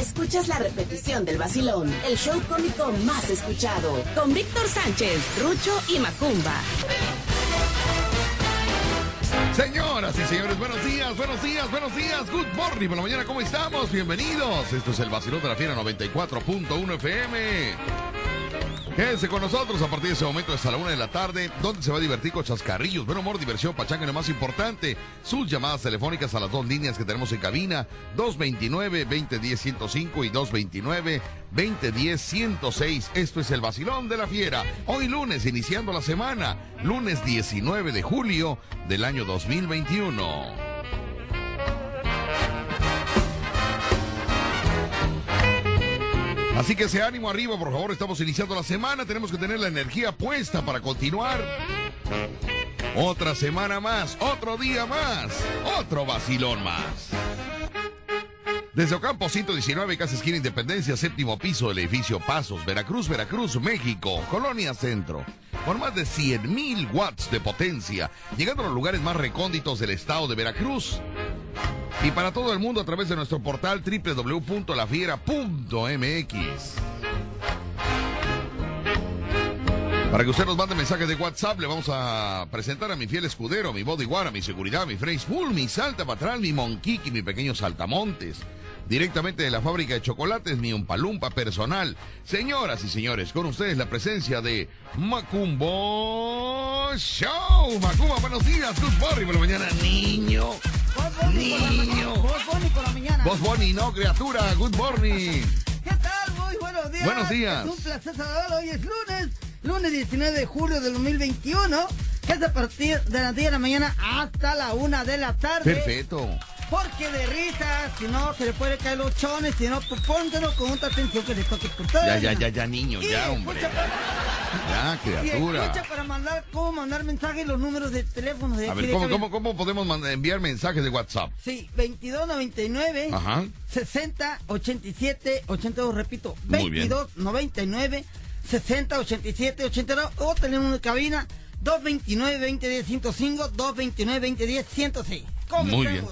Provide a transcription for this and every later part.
Escuchas la repetición del vacilón, el show cómico más escuchado, con Víctor Sánchez, Rucho y Macumba. Señoras y señores, buenos días, buenos días, buenos días. Good morning la mañana, ¿cómo estamos? Bienvenidos. Esto es el vacilón de la fiera 94.1 FM. Quédense con nosotros a partir de ese momento hasta la una de la tarde, donde se va a divertir con chascarrillos, buen humor, diversión, pachanga, lo más importante, sus llamadas telefónicas a las dos líneas que tenemos en cabina, 229-2010-105 y 229-2010-106. Esto es el vacilón de la fiera. Hoy lunes, iniciando la semana, lunes 19 de julio del año 2021. Así que ese ánimo arriba, por favor. Estamos iniciando la semana. Tenemos que tener la energía puesta para continuar. Otra semana más, otro día más, otro vacilón más. Desde Ocampo 119, Casa Esquina Independencia, séptimo piso del edificio Pasos, Veracruz, Veracruz, México, Colonia Centro. Con más de 100.000 watts de potencia, llegando a los lugares más recónditos del estado de Veracruz. Y para todo el mundo a través de nuestro portal www.lafiera.mx. Para que usted nos mande mensajes de WhatsApp, le vamos a presentar a mi fiel escudero, mi bodyguard, mi seguridad, mi Full, mi salta patral, mi monquiqui, mi pequeño saltamontes. Directamente de la fábrica de chocolates, mi umpalumpa personal. Señoras y señores, con ustedes la presencia de Macumbo Show. Macumba, buenos días. Good morning por la mañana, niño. Niño. Vos Bonnie por la mañana. Vos Bonnie, no, criatura. Good morning. ¿Qué tal? Muy buenos días. Buenos días. Es un placer saludar. Hoy es lunes, lunes 19 de julio del 2021. Que es a partir de las 10 de la mañana hasta la 1 de la tarde. Perfecto. Porque de risa, si no, se le puede caer los chones, si no, pues póntelo con otra atención que le toque por todo. Ya, ya, ya, ya, niño, Y ya, hombre. para- Ya, Y criatura. escucha para mandar, cómo mandar mensajes y los números de teléfono de A ver, ¿cómo, cómo, cómo podemos enviar mensajes de WhatsApp? Sí, 2299 Ajá. 60 87 82, repito, Muy bien. 22 99 60 87 82 o tenemos una cabina 229 2010 105 229 2010 106. Muy bien.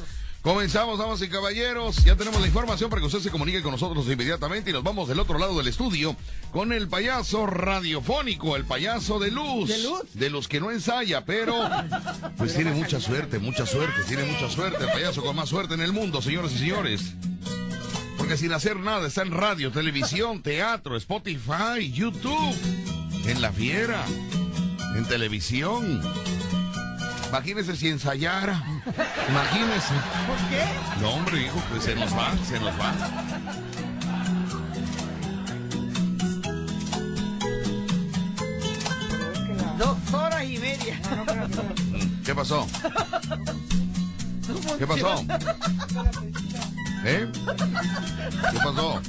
Comenzamos, damas y caballeros. Ya tenemos la información para que usted se comunique con nosotros inmediatamente y nos vamos del otro lado del estudio con el payaso radiofónico, el payaso de luz. ¿De luz? De los que no ensaya, pero pues tiene mucha suerte, mucha suerte, tiene mucha suerte. El payaso con más suerte en el mundo, señoras y señores. Porque sin hacer nada está en radio, televisión, teatro, Spotify, YouTube, en la fiera, en televisión. Imagínese si ensayara. Imagínese. ¿Por qué? No, hombre, hijo, pues se nos va, se nos va. Dos horas y media. ¿Qué pasó? ¿Qué pasó? ¿Eh? ¿Qué pasó?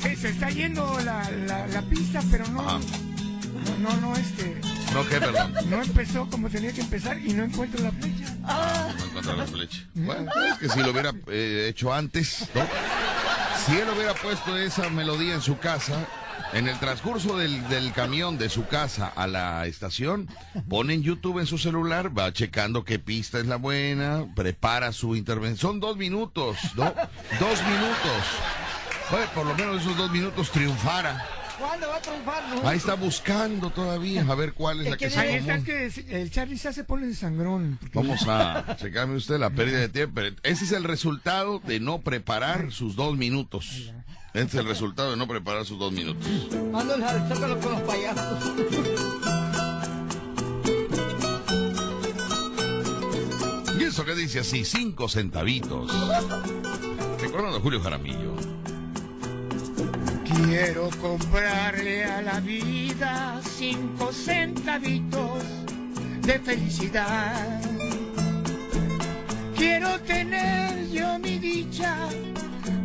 Se, se está yendo la, la, la pista, pero no, Ajá. no, no, no, este, No, ¿qué, perdón? no empezó como tenía que empezar y no encuentro la flecha. No encontré la flecha. Bueno, es que si lo hubiera eh, hecho antes, ¿no? Si él hubiera puesto esa melodía en su casa, en el transcurso del, del camión de su casa a la estación, pone en YouTube en su celular, va checando qué pista es la buena, prepara su intervención. Son dos minutos, ¿no? Dos minutos. Por lo menos esos dos minutos triunfara. ¿Cuándo va a triunfar? no? Ahí está buscando todavía a ver cuál es la que se Ahí está que el Charlie se pone de sangrón. Vamos a checarme usted la pérdida de tiempo. pero Ese es el resultado de no preparar sus dos minutos. Ese es el resultado de no preparar sus dos minutos. Mándale con los payasos. Y eso que dice así, cinco centavitos. Recordando a Julio Jaramillo. Quiero comprarle a la vida cinco centavitos de felicidad. Quiero tener yo mi dicha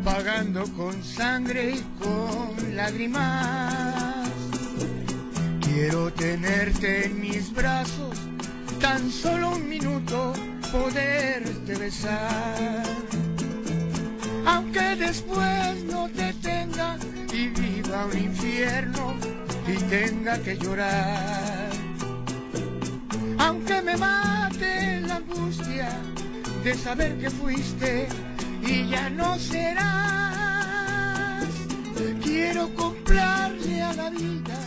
pagando con sangre y con lágrimas. Quiero tenerte en mis brazos, tan solo un minuto poderte besar. Aunque después no te tenga y viva un infierno y tenga que llorar. Aunque me mate la angustia de saber que fuiste y ya no serás. Quiero comprarle a la vida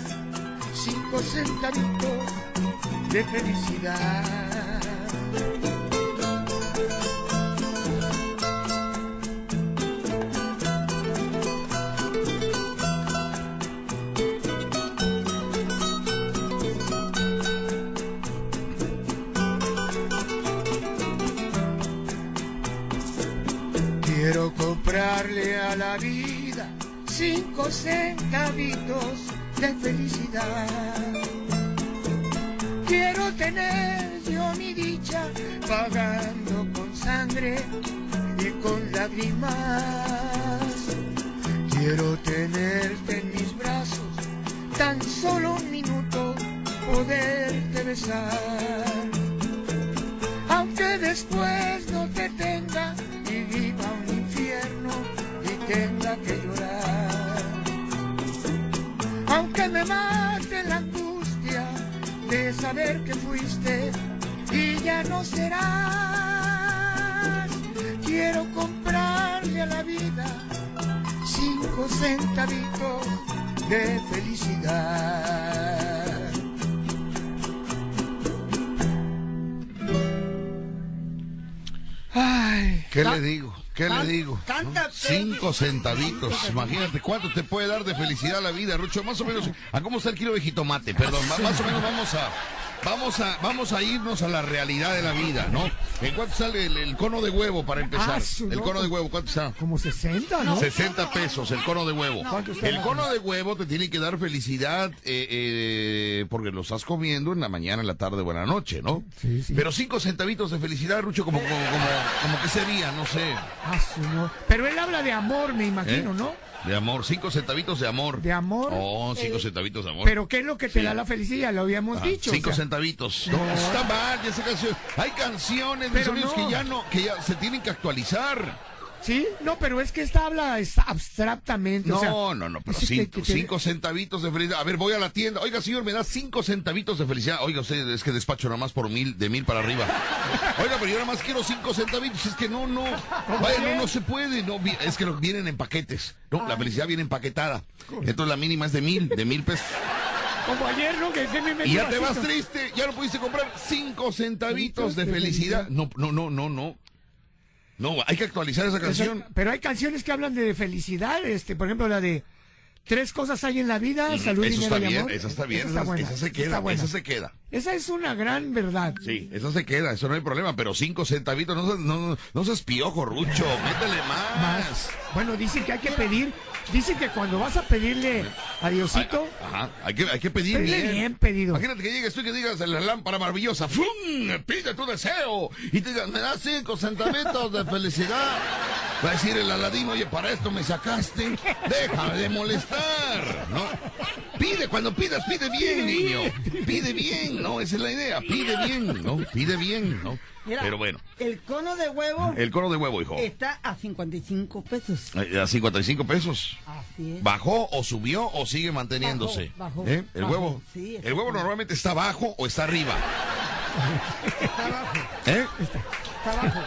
cinco centavitos de felicidad. Comprarle a la vida cinco centavitos de felicidad. Quiero tener yo mi dicha pagando con sangre y con lágrimas. Quiero tenerte en mis brazos, tan solo un minuto poderte besar. Aunque después no te tenga y tenga que llorar. Aunque me mate la angustia de saber que fuiste y ya no serás. Quiero comprarle a la vida cinco centavitos de felicidad. Ay, ¿Qué le digo? ¿Qué can- le digo? canta, ¿No? Cinco centavitos. Imagínate cuánto te puede dar de felicidad la vida, Rucho. Más o menos, ¿a cómo está el kilo de jitomate? Perdón, más o menos vamos a, vamos a, vamos a irnos a la realidad de la vida, ¿no? ¿En cuánto sale el, el cono de huevo para empezar? Ah, su El cono de huevo, ¿cuánto está? como 60, ¿no? 60 pesos el cono de huevo. ¿Cuánto está El cono de huevo te tiene que dar felicidad eh, eh, porque lo estás comiendo en la mañana, en la tarde o en la noche, ¿no? Sí, sí. Pero cinco centavitos de felicidad, Rucho, como, como, como, como que sería, no sé. Ah, su no. Pero él habla de amor, me imagino, ¿eh? ¿no? De amor, cinco centavitos de amor. De amor. Oh, cinco centavitos de amor. Pero ¿qué es lo que te Sí. da la felicidad? Lo habíamos dicho. cinco o sea, centavitos. No, está mal, esa canción. Hay canciones, mis amigos, no. que ya no, que ya se tienen que actualizar. Sí, no, pero es que esta habla abstractamente. No, o sea, no, no, pero que- cinco, te- cinco centavitos de felicidad. A ver, voy a la tienda. Oiga, señor, me da cinco centavitos de felicidad. Oiga, usted es que despacho nada más por mil, de mil para arriba. Oiga, pero yo nada más quiero cinco centavitos. Es que no, no. Vaya, no, no se puede. No, es que lo- vienen en paquetes. No, la felicidad viene empaquetada. Entonces la mínima es de mil, de mil pesos. Como ayer, ¿no? Que, me Y ya te vasito. vas triste, ya no pudiste comprar cinco centavitos de felicidad. No, no, no, no, no. No, hay que actualizar esa canción. Pero hay canciones que hablan de felicidad, este, por ejemplo, la de Tres cosas hay en la vida, salud, Eso dinero está y bien, amor. esa está bien, Esa esa, buena, esa se está queda, esa se queda. Esa es una gran verdad. Sí, esa se queda, eso no hay problema, pero cinco centavitos, no, seas- no, no seas piojo, Rucho, métele más. Más. Bueno, dicen que hay que pedir, dicen que cuando vas a pedirle a Diosito, Ajá, hay que, hay que pedir bien. bien pedido. Imagínate que llegues tú y que digas la lámpara maravillosa, ¡fum! Pide tu deseo. Y te digan, me das cinco centavitos de felicidad. Va a decir el aladino, oye, para esto me sacaste. Déjame de molestar, ¿no? Pide, cuando pidas, pide bien, niño. Pide bien, ¿no? Esa es la idea. Pide bien, ¿no? Pide bien, ¿no? Mira, Pero bueno, El cono de huevo el cono de huevo, hijo. está a 55 pesos. A 55 pesos. Así es. ¿Bajó o subió o sigue manteniéndose? Bajó, bajó, ¿Eh? ¿El bajó, huevo? sí, el huevo normalmente está abajo o está arriba. Está abajo, ¿Eh? está abajo.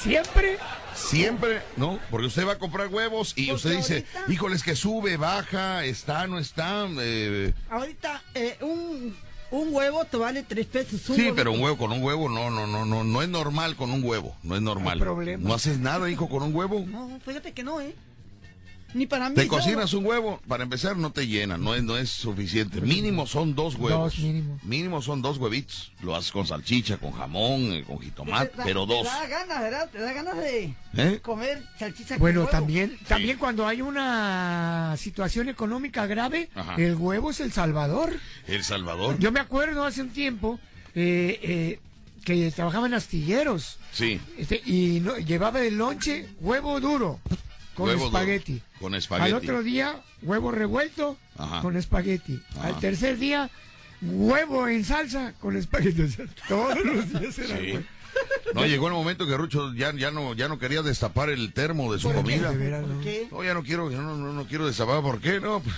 siempre Siempre, ¿no? Porque usted va a comprar huevos y Porque usted dice, ahorita- híjoles que sube, baja, está, no está. eh, Ahorita, eh, un, un huevo te vale 3 pesos. un Sí, pero un huevo con un huevo no, no, no, no, no es normal con un huevo, no es normal. Hay problema. No haces nada, hijo, con un huevo. No, fíjate que no, ¿eh? Ni para mí. Te cocinas un huevo, para empezar no te llena, no es, no es suficiente. Mínimo son dos huevos. Dos mínimo. Mínimo son dos huevitos. Lo haces con salchicha, con jamón, eh, con jitomate, da- pero dos. Te da ganas, ¿verdad? Te da ganas de ¿Eh? comer salchicha con Bueno, huevo. también, también cuando hay una situación económica grave, Ajá. el huevo es el salvador. El Salvador. Yo me acuerdo hace un tiempo eh, eh, que trabajaba en astilleros Sí. este, y no, llevaba de lonche huevo duro con Huevo duro, espagueti. con espagueti. Al otro día, huevo revuelto Ajá. con espagueti. Ajá. Al tercer día, huevo en salsa con espagueti. O sea, todos los días era Sí. huevo. No, llegó el momento que Rucho ya, ya no, ya no quería destapar el termo de su comida. De veras, ¿Por no. qué? No, ya no quiero, yo no, no, no quiero destapar, ¿por qué? No, pues,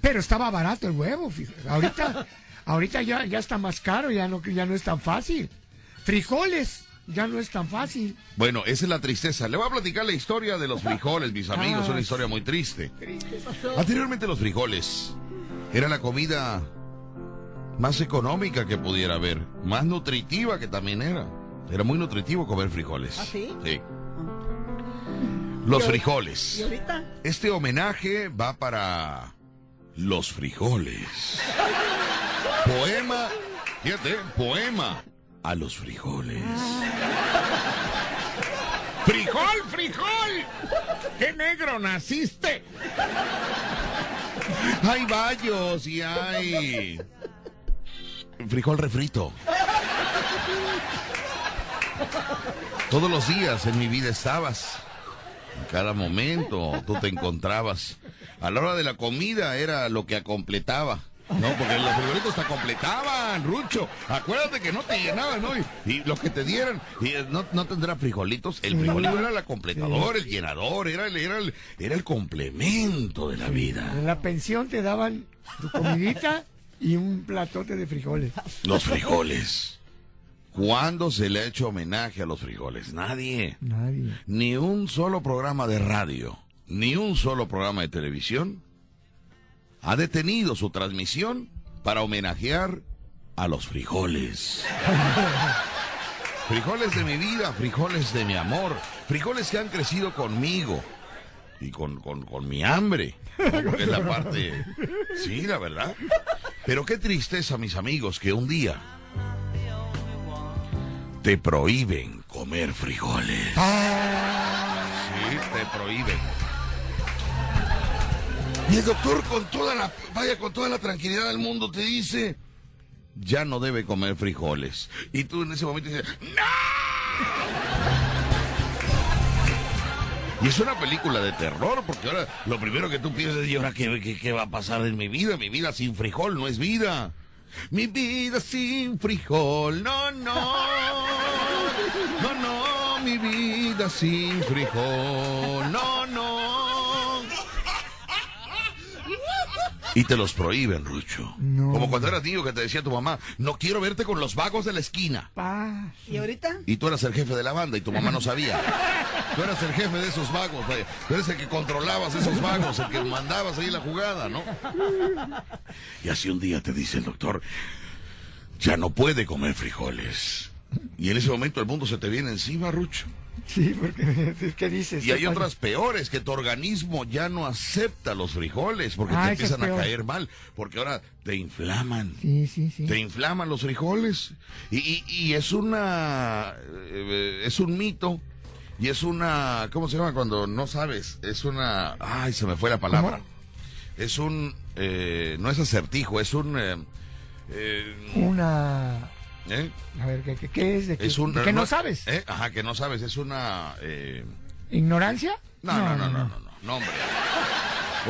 Pero estaba barato el huevo, fíjate. Ahorita, ahorita ya, ya está más caro, ya no, ya no es tan fácil. Frijoles, ya no es tan fácil. Bueno, esa es la tristeza. Le voy a platicar la historia de los frijoles, mis amigos. Es una historia muy triste. Anteriormente los frijoles era la comida más económica que pudiera haber, más nutritiva que también era. Era muy nutritivo comer frijoles. ¿Ah, sí? Sí. Los ¿Y frijoles. ¿Y ahorita? Este homenaje va para los frijoles. Poema, fíjate, poema a los frijoles. ¡Frijol, frijol! ¡Qué negro naciste! Hay bayos y hay. Frijol refrito. Todos los días en mi vida estabas. En cada momento tú te encontrabas. A la hora de la comida era lo que completaba. No, porque los frijolitos te completaban, Rucho. Acuérdate que no te llenaban, ¿no? Y, y lo que te dieran, y, eh, no, no tendrá frijolitos. El frijolito era la completador, el llenador, era el, era, el, era el complemento de la vida. En la pensión te daban tu comidita y un platote de frijoles. Los frijoles. ¿Cuándo se le ha hecho homenaje a los frijoles? Nadie. Nadie. Ni un solo programa de radio, ni un solo programa de televisión ha detenido su transmisión para homenajear a los frijoles. Frijoles de mi vida, frijoles de mi amor, frijoles que han crecido conmigo y con, con, con mi hambre. es la parte... Sí, la verdad. Pero qué tristeza, mis amigos, que un día te prohíben comer frijoles. Sí, te prohíben. Y el doctor con toda la, vaya, con toda la tranquilidad del mundo te dice, ya no debe comer frijoles. Y tú en ese momento dices, ¡No! Y es una película de terror, porque ahora lo primero que tú piensas es, ¿y ahora qué, qué, qué va a pasar en mi vida? Mi vida sin frijol no es vida. Mi vida sin frijol, no, no. No, no, mi vida sin frijol, no, no. Y te los prohíben, Rucho. No. Como cuando eras niño que te decía tu mamá, no quiero verte con los vagos de la esquina. Pa. ¿Y ahorita? Y tú eras el jefe de la banda y tu mamá no sabía. Tú eras el jefe de esos vagos, vaya. Tú eres el que controlabas esos vagos, el que mandabas ahí la jugada, ¿no? Y así un día te dice el doctor, ya no puede comer frijoles. Y en ese momento el mundo se te viene encima, Rucho. Sí, porque ¿qué dices? Y hay otras peores, que tu organismo ya no acepta los frijoles porque Ah, te es empiezan a caer mal, porque ahora te inflaman. Sí, sí, sí. Te inflaman los frijoles. Y, y- y es una. eh, es un mito. Y es una. ¿Cómo se llama cuando no sabes? Es una. Ay, se me fue la palabra. ¿Cómo? Es un. eh, no es acertijo, es un. eh, eh, Una. ¿Eh? A ver, ¿qué, qué, qué es? ¿De qué, Es un. de qué no sabes? ¿eh? Ajá, que no sabes. Es una. eh, ¿Ignorancia? no, no, no, no, no, no, no, hombre.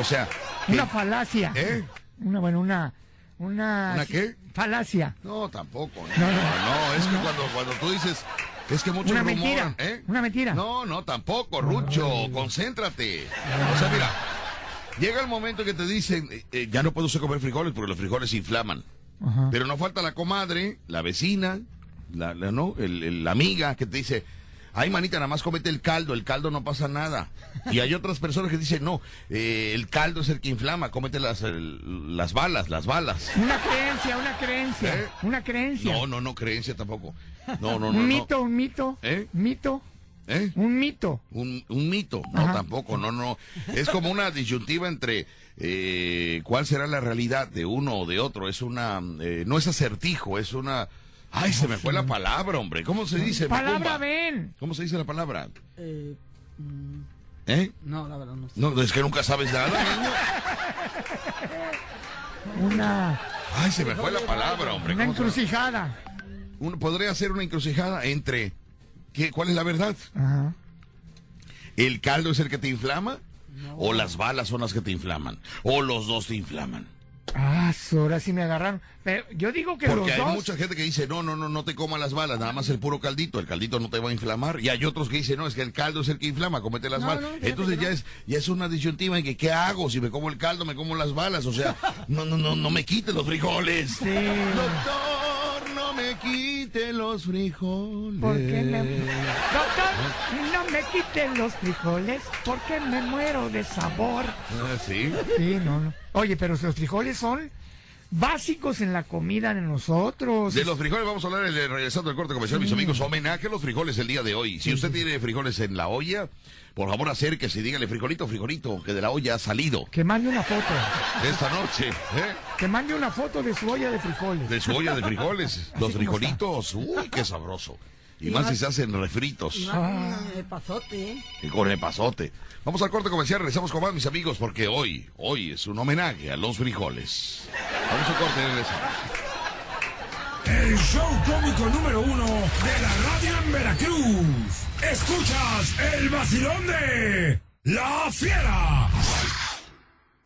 O sea. que- Una falacia. ¿Eh? Una, bueno, una. Una. ¿Una qué? Falacia. No, tampoco. No, No, no. es que cuando, cuando tú dices, es que muchos Una rumoran, mentira. ¿eh? Una mentira. No, no, tampoco, Rucho, concéntrate. O sea, mira, llega el momento que te dicen, eh, eh, ya no puedo usted comer frijoles porque los frijoles inflaman. Ajá. Pero no falta la comadre, la vecina, la, la- ¿no? El- el- la amiga que te dice, ay manita, nada más comete el caldo, el caldo no pasa nada. Y hay otras personas que dicen, no, eh, el caldo es el que inflama, cómete las, el- las balas, las balas. Una creencia, una creencia. ¿Eh? Una creencia. No, no, no, creencia tampoco. No, no, no. un no. mito, un mito. ¿Eh? Mito. ¿Eh? Un mito. Un, un mito. No, Ajá. tampoco, no, no. Es como una disyuntiva entre eh, cuál será la realidad de uno o de otro. Es una. eh, no es acertijo, es una. Ay, se me fue la palabra, hombre. ¿Cómo se dice? Palabra ven. ¿Cómo se dice la palabra? Eh, ¿Eh? no, la verdad no sé. No, es que nunca sabes nada, niño. Una, Ay, se me fue la palabra, hombre. una ¿Cómo se- encrucijada. Uno podría ser una encrucijada entre. ¿qué, ¿Cuál es la verdad? Ajá. ¿El caldo es el que te inflama? ¿O las balas son las que te inflaman? ¿O los dos te inflaman? Ah, ahora sí me agarraron. Pero yo digo que Porque los hay dos. mucha gente que dice, no, no, no, no te comas las balas, nada más el puro caldito, el caldito no te va a inflamar. Y hay otros que dicen, no, es que el caldo es el que inflama, comete las No, balas. no, Entonces ya no. es ya es una disyuntiva en que, ¿qué hago? Si me como el caldo, me como las balas. O sea, no, no, no, no me quite los frijoles. Sí. Doctor, no me quite los frijoles. ¿Por qué me... Doctor, no me quiten los frijoles porque me muero de sabor. Ah, sí. Sí, no, no. Oye, pero los frijoles son básicos en la comida de nosotros. De los frijoles vamos a hablar el- regresando al corte comercial, mis amigos. Homenaje a los frijoles el día de hoy. Si usted tiene frijoles en la olla, por favor acérquese y dígale frijolito, frijolito, que de la olla ha salido Que mande una foto. esta noche. ¿eh? Que mande una foto de su olla de frijoles. De su olla de frijoles. Los frijolitos, uy, qué sabroso. Y más si se hacen refritos. El pasote, ¿eh? Y con el pasote. Vamos al corte comercial, regresamos con más, mis amigos, porque hoy, hoy es un homenaje a los frijoles. Vamos al corte, regresamos. El show cómico número uno de la radio en Veracruz. Escuchas el vacilón de La Fiera.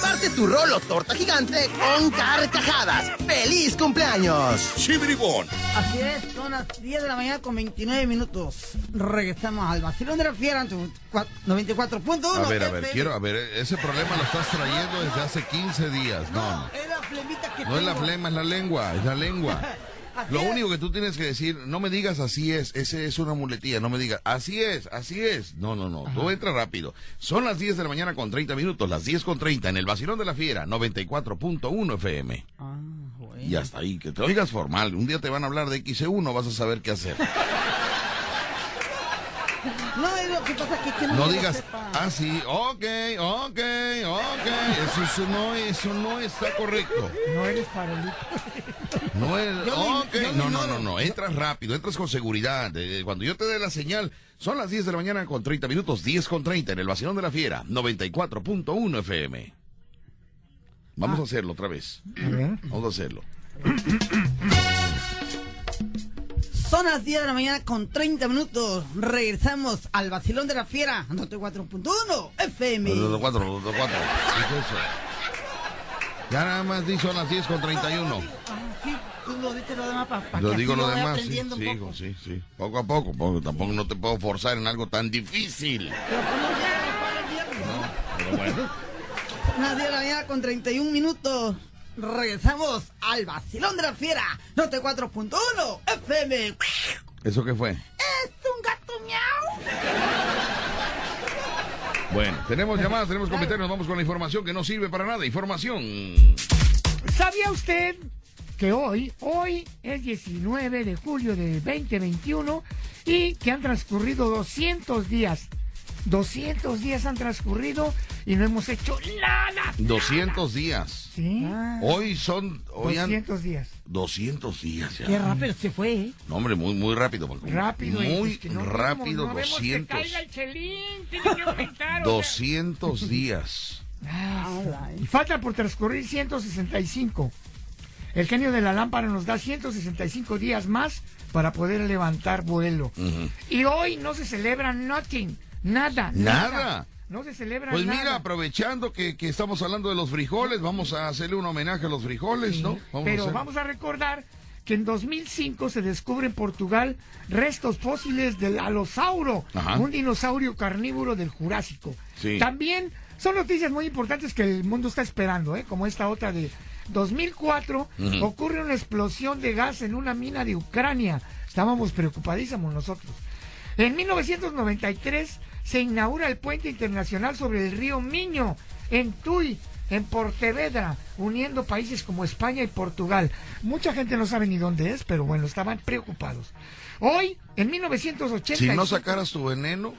Parte tu rolo torta gigante con carcajadas. ¡Feliz cumpleaños! Chibribón. Así es, son las 10 de la mañana con 29 minutos. Regresamos al vacilón de la fiera en tu cua- 94.1. A ver, a ver, FM. quiero, a ver, ese problema lo estás trayendo desde hace 15 días. No, no. Es la flemita que No es la flema, es la lengua, es la lengua. Así Lo único que tú tienes que decir, no me digas así es, ese es una muletilla, no me digas, así es, así es. No, no, no, tú entra rápido. Son las 10 de la mañana con 30 minutos, las 10 con 30 en el Vacilón de la Fiera, 94.1 FM. Ah, bueno. Y hasta ahí, que te oigas formal. Un día te van a hablar de XE1, vas a saber qué hacer. No, es lo que pasa que, que no, No digas, sepa. ah, ok, ok, ok. Eso, eso no, eso no está correcto. No eres farolito. No es, Yo me- ok, yo me no, no, no, no, entras rápido, entras con seguridad. Eh, cuando yo te dé la señal, son las 10 de la mañana con 30 minutos, 10 con 30 en el Vacilón de la Fiera, 94.1 FM. Vamos a hacerlo otra vez. Vamos a hacerlo. Son las 10 de la mañana con 30 minutos. Regresamos al vacilón de la fiera. 94.1 FM. Los dos, cuatro, los dos, cuatro. ¿Qué es eso? Ya nada más di son las 10 con 31. Ah, sí, tú lo dices lo demás para Yo que digo lo demás, sí, sí, sí, sí. Poco a poco, porque tampoco no te puedo forzar en algo tan difícil. Pero como ya para el viernes, ¿no? Pero bueno. Las 10 de la mañana con 31 minutos. Regresamos al vacilón de la fiera. 94.1 FM. ¿Eso qué fue? Es un gato miau. Bueno, tenemos llamadas, tenemos comentarios, vamos con la información que no sirve para nada. Información. ¿Sabía usted que hoy, hoy es 19 de julio de 2021 y que han transcurrido 200 días? 200 días han transcurrido y no hemos hecho nada. 200 días. ¿Sí? Hoy son, hoy han 200 días. 200 días ya. Qué rápido se fue, ¿eh? No, hombre, muy, muy rápido. Paco. Rápido. y Muy es que no rápido, vemos, no vemos que 200. caiga el chelín, tiene que aumentar, o sea. 200 días. Ah, Y falta por transcurrir 165. El genio de la lámpara nos da 165 días más para poder levantar vuelo. Ujú. Y hoy no se celebra nothing, nada. Nada. No se celebra Pues nada. mira, aprovechando que, que estamos hablando de los frijoles, vamos a hacerle un homenaje a los frijoles, ¿no? Vamos a Pero hacer- vamos a recordar que en 2005 se descubre en Portugal restos fósiles del alosauro, Ajá. un dinosaurio carnívoro del Jurásico. Sí. También son noticias muy importantes que el mundo está esperando, ¿eh? como esta otra de 2004, Ujú. ocurre una explosión de gas en una mina de Ucrania. Estábamos preocupadísimos nosotros. En 1993 se inaugura el puente internacional sobre el río Miño, en Tui, en Portevedra, uniendo países como España y Portugal. Mucha gente no sabe ni dónde es, pero bueno, estaban preocupados. Hoy, en 1980... Si no sacaras tu veneno,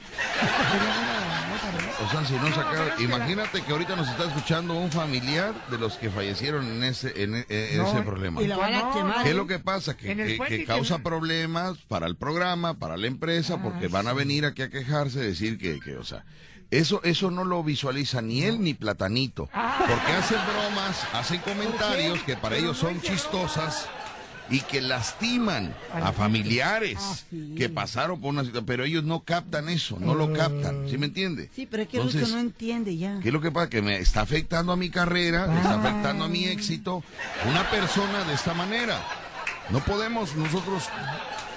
o sea, si no sacaras, imagínate que ahorita nos está escuchando un familiar de los que fallecieron en ese, en, e- en No, ese problema. Y la van a quemar. ¿Qué es ¿eh? lo que pasa? Que, que- causa que- problemas para el programa, para la empresa, porque van a venir aquí a quejarse, decir que, que, o sea, eso, eso no lo visualiza ni él ni Platanito, Ah. porque hacen bromas, hacen comentarios que para ellos son chistosas y que lastiman a familiares Ah, que pasaron por una situación, pero ellos no captan eso, no lo captan, ¿sí me entiende? Sí, pero es que Entonces, Lucho no entiende ya. ¿Qué es lo que pasa? Que me está afectando a mi carrera, me está afectando a mi éxito, una persona de esta manera. No podemos nosotros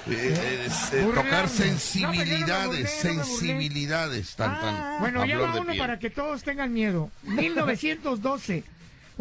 eh, eh, eh, tocar Burlarnos. sensibilidades, No, no no sensibilidades tan, tan Bueno, a ya va uno piel. para que todos tengan miedo. 1912.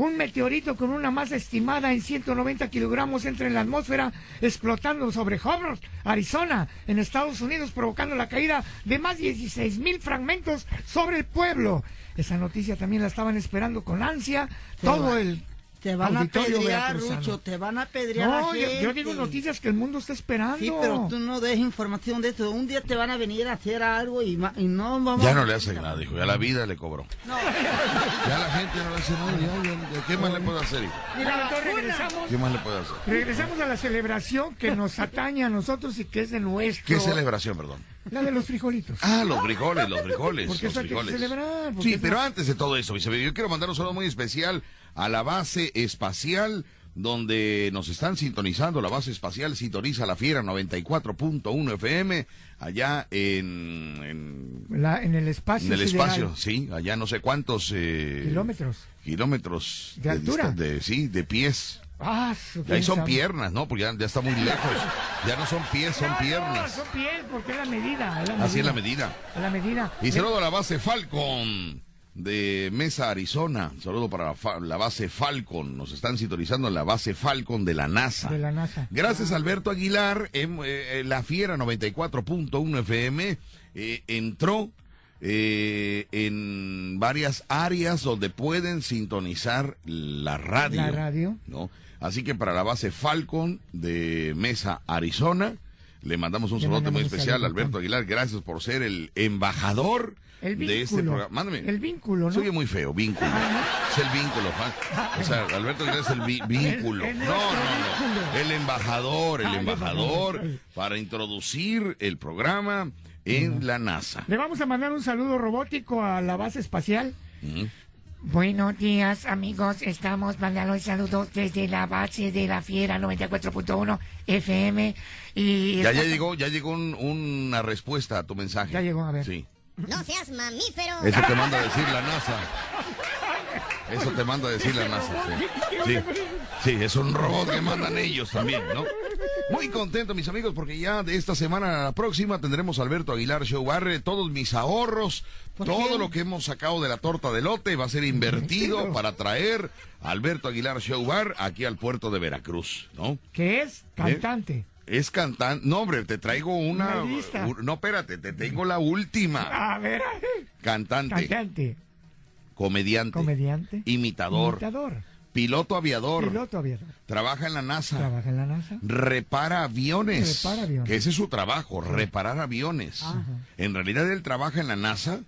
Un meteorito con una masa estimada en 190 kilogramos entra en la atmósfera, explotando sobre Hobart, Arizona, en Estados Unidos, provocando la caída de más de 16 mil fragmentos sobre el pueblo. Esa noticia también la estaban esperando con ansia todo el Te van a pedrear. Rucho, te van a pedrear No, yo, gente. yo digo noticias que el mundo está esperando. Sí, pero tú no des información de eso. Un día te van a venir a hacer algo y, no vamos Ya no le hace nada, dijo, ya la vida le cobró. Ya la gente no le hace nada, ya, ¿qué más le puede hacer? hijo? Mira, entonces regresamos. ¿Qué más le puede hacer? Regresamos a la celebración que nos atañe a nosotros y que es de nuestro. ¿Qué celebración, perdón? La de los frijolitos. Ah, los frijoles, los frijoles. Porque los eso hay que frijoles. celebrar, porque Sí, pero antes de todo eso, yo quiero mandar un saludo muy especial a la base espacial donde nos están sintonizando. La base espacial sintoniza la Fiera 94.1 FM allá en, en, La- en el espacio. en el espacio, sí, allá no sé cuántos eh, Kilómetros. kilómetros ¿De altura? de- sí, de pies. Ah, Y ahí son sabe. piernas, ¿no? Porque ya, ya está muy lejos. Ya no son pies, son No, piernas. No, son piel, porque es la medida. Es la Así es la medida. la medida. Y saludo a la base Falcon de Mesa, Arizona. Saludo para la base Falcon. Nos están sintonizando en la base Falcon de la NASA. De la NASA. Gracias Alberto Aguilar, en, eh, La Fiera 94.1 FM eh, entró eh, en varias áreas donde pueden sintonizar la radio. La radio. ¿no? Así que para la base Falcon de Mesa, Arizona, le mandamos un saludo muy un especial a Alberto. Aguilar. Gracias por ser el embajador El de este vínculo. programa. Mándame. El vínculo, ¿no? Se oye muy feo, vínculo. Es el vínculo, Juan. O sea, Alberto Aguilar es el vi- vínculo. El- el No, no, no. vínculo. El embajador, el Ah, embajador para introducir el programa en la NASA. Le vamos a mandar un saludo robótico a la base espacial. Buenos días, amigos. Estamos mandando saludos desde la base de la Fiera 94.1 FM. Y Ya, ya llegó, ya llegó un- una respuesta a tu mensaje. Ya llegó, a ver. Sí. No seas mamífero. Eso te manda a decir la NASA. Eso te manda a decir la NASA. Sí. Sí. Sí, es un robot que mandan ellos también, ¿no? Muy contento, mis amigos, porque ya de esta semana a la próxima tendremos a Alberto Aguilar Show Barre, todos mis ahorros, todo lo que hemos sacado de la torta de lote va a ser invertido para traer a Alberto Aguilar Show Bar aquí al puerto de Veracruz, ¿no? que es cantante. Es cantante. No, hombre, te traigo una. No, espérate, te tengo la última. A ver, a ver. Cantante, Cantante, comediante, comediante, imitador, imitador, piloto aviador, piloto aviador. trabaja en la NASA, Trabaja en la NASA. repara aviones, Repara aviones. que ese es su trabajo, reparar aviones. En realidad él trabaja en la NASA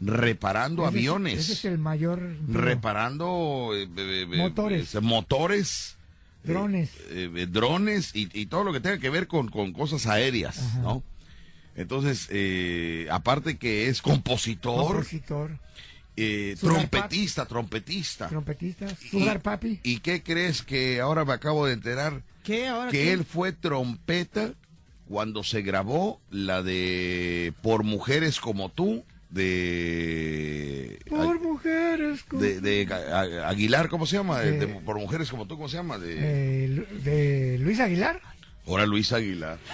reparando Ese es- aviones, Ese es el mayor. reparando eh, eh, eh, Motores. eh, motores, Drones. eh, eh, drones y, y todo lo que tenga que ver con, con cosas aéreas, ¿no? Entonces, eh, aparte que es compositor, eh, trompetista, trompetista. trompetista, Y- Sugar Papi. ¿Y qué crees que ahora me acabo de enterar? ¿Qué ahora? Que qué? él fue trompeta cuando se grabó la de Por Mujeres como tú, de... Por mujeres. de, de A- Aguilar, ¿cómo se llama? De- De- de Por Mujeres como tú, ¿cómo se llama? De... Lu- de Luis Aguilar. Ahora Luis Aguilar.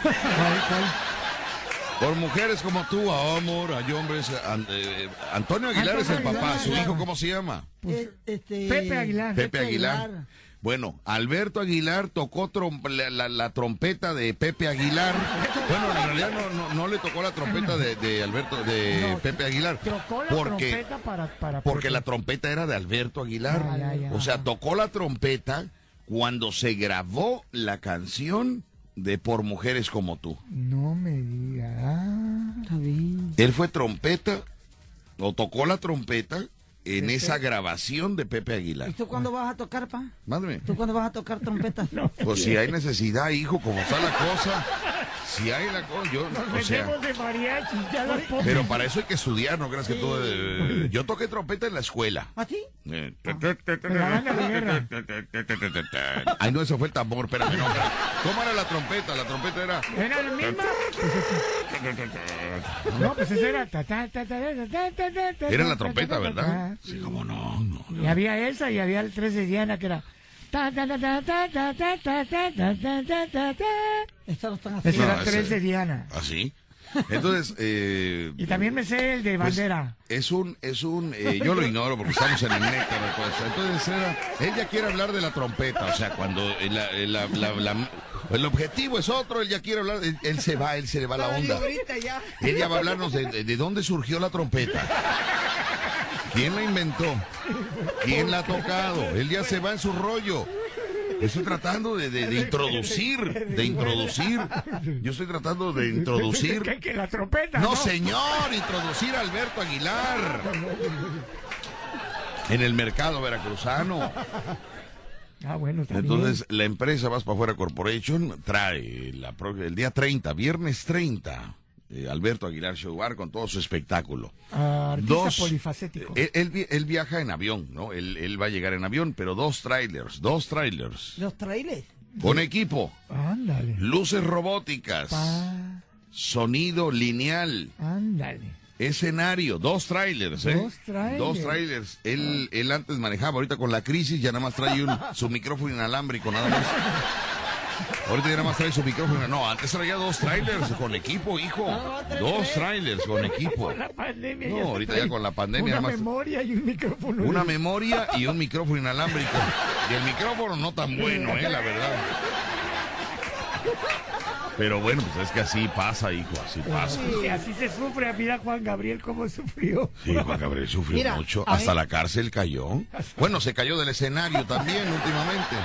Por mujeres como tú, a amor, hay hombres. an- eh, Antonio Aguilar es el papá. Aguilar. ¿Su hijo cómo se llama? Eh, este, Pepe Aguilar. Pepe Aguilar. Bueno, Alberto Aguilar tocó trom- la, la- la trompeta de Pepe Aguilar. Bueno, en realidad no, no, no le tocó la trompeta de, de Alberto, de No, Pepe Aguilar. Tocó la porque, trompeta para, para porque la trompeta era de Alberto Aguilar. Ah, ya, ya. O sea, tocó la trompeta cuando se grabó la canción de Por Mujeres como tú. No me diga. Ah, Está bien. Él fue trompeta, o tocó la trompeta en esa grabación de Pepe ¿Y Aguilar. tú cuándo vas a tocar, pa? Madre mía. ¿Tú cuándo vas a tocar trompeta? Pues si hay necesidad, hijo, como está la cosa, Si hay la cosa, yo, Nos o sea, de mariachi, ya la pongo. pero para eso hay que estudiar, no creas que todo. eh, yo toqué trompeta en la escuela. ¿A ti? Eh. Ay, no, eso fue el tambor, espérame, no. ¿Cómo era la trompeta? La trompeta era. ¿Era la misma? No, pues esa era. Era la trompeta, ¿verdad? Sí, como no, no. Y había esa y había el 13 Diana que era. Esta no están haciendo. Esa era Diana. ¿Así? Entonces, eh, y también me sé el de bandera. Es un, es un, yo lo ignoro porque estamos en el néctar de. Entonces, era, ella quiere hablar de la trompeta, o sea, cuando la, la, la, la el objetivo es otro, él ya quiere hablar, él, él se va, él se le va la onda. Ahorita ya. Él ya va a hablarnos de, de- de dónde surgió la trompeta. ¿Quién la inventó? ¿Quién la ha tocado? Él ya se va en su rollo. Estoy tratando de, de- de introducir, de introducir. Yo estoy tratando de introducir. Que, que la trompeta, No, ¿no? señor, introducir a Alberto Aguilar. En el mercado veracruzano. Ah, bueno. Entonces, la empresa Vas para afuera Corporation trae la el día 30, viernes 30, eh, Alberto Aguilar Show Bar con todo su espectáculo. Ah, artista polifacético. Él, él él viaja en avión, ¿no? Él, él va a llegar en avión, pero dos trailers, dos trailers. Los trailers. Con equipo, Ándale. luces robóticas, Pa, sonido lineal, ándale. Escenario, dos trailers, ¿eh? Dos trailers. Dos trailers. Él, él antes manejaba, ahorita con la crisis ya nada más trae un, su micrófono inalámbrico, nada más. Ahorita ya nada más trae su micrófono. No, antes traía dos trailers con equipo, hijo. Dos trailers con equipo. La pandemia No, ahorita ya con la pandemia Una memoria y un micrófono. Una memoria y un micrófono inalámbrico. Y el micrófono no tan bueno, eh, la verdad. Pero bueno, pues es que así pasa, hijo, así pasa. Sí, así se sufre. Mira Juan Gabriel cómo sufrió. Sí, Juan Gabriel sufrió Mira, mucho. Hasta la cárcel cayó. Bueno, se cayó del escenario también últimamente.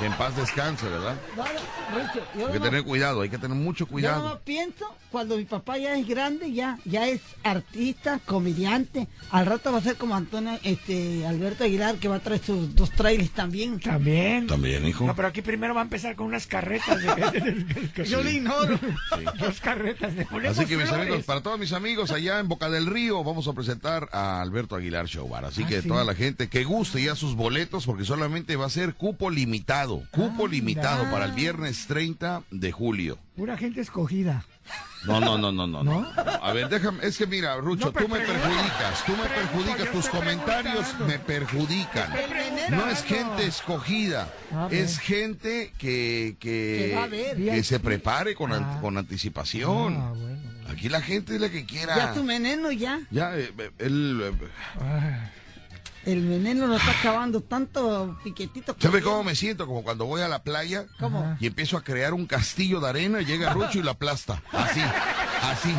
Que en paz descanse, ¿verdad? No, no, Richo, yo Hay que no- tener cuidado, hay que tener mucho Yo nada más cuidado. pienso, cuando mi papá ya es grande, ya, ya es artista, comediante. Al rato va a ser como Antonio, este, Alberto Aguilar, que va a traer sus dos trailers también. También. También, hijo. No, pero aquí primero va a empezar con unas carretas. De, Yo le ignoro. Dos carretas de Así que mis flores. amigos, para todos mis amigos allá en Boca del Río, vamos a presentar a Alberto Aguilar Show Bar. Así Ah, que sí. toda la gente que guste ya sus boletos, porque solamente va a ser cupo limitado. Cupo limitado para el viernes 30 de julio. Pura gente escogida. No, no, no, no, no. A ver, déjame, es que mira, Rucho, No, tú me perjudicas, tú me Pregunto, perjudicas, tus comentarios me perjudican. No es gente escogida, es gente que, que, Que se prepare con, an- Ah. con anticipación. Ah, bueno. Aquí la gente es la que quiera. Ya su veneno ya. Ya, eh, eh, él, eh, Ah, El veneno lo está acabando tanto piquetito. que- ¿sabe cómo me siento? Como cuando voy a la playa ¿Cómo? y empiezo a crear un castillo de arena, llega Rucho y lo aplasta. Así, así.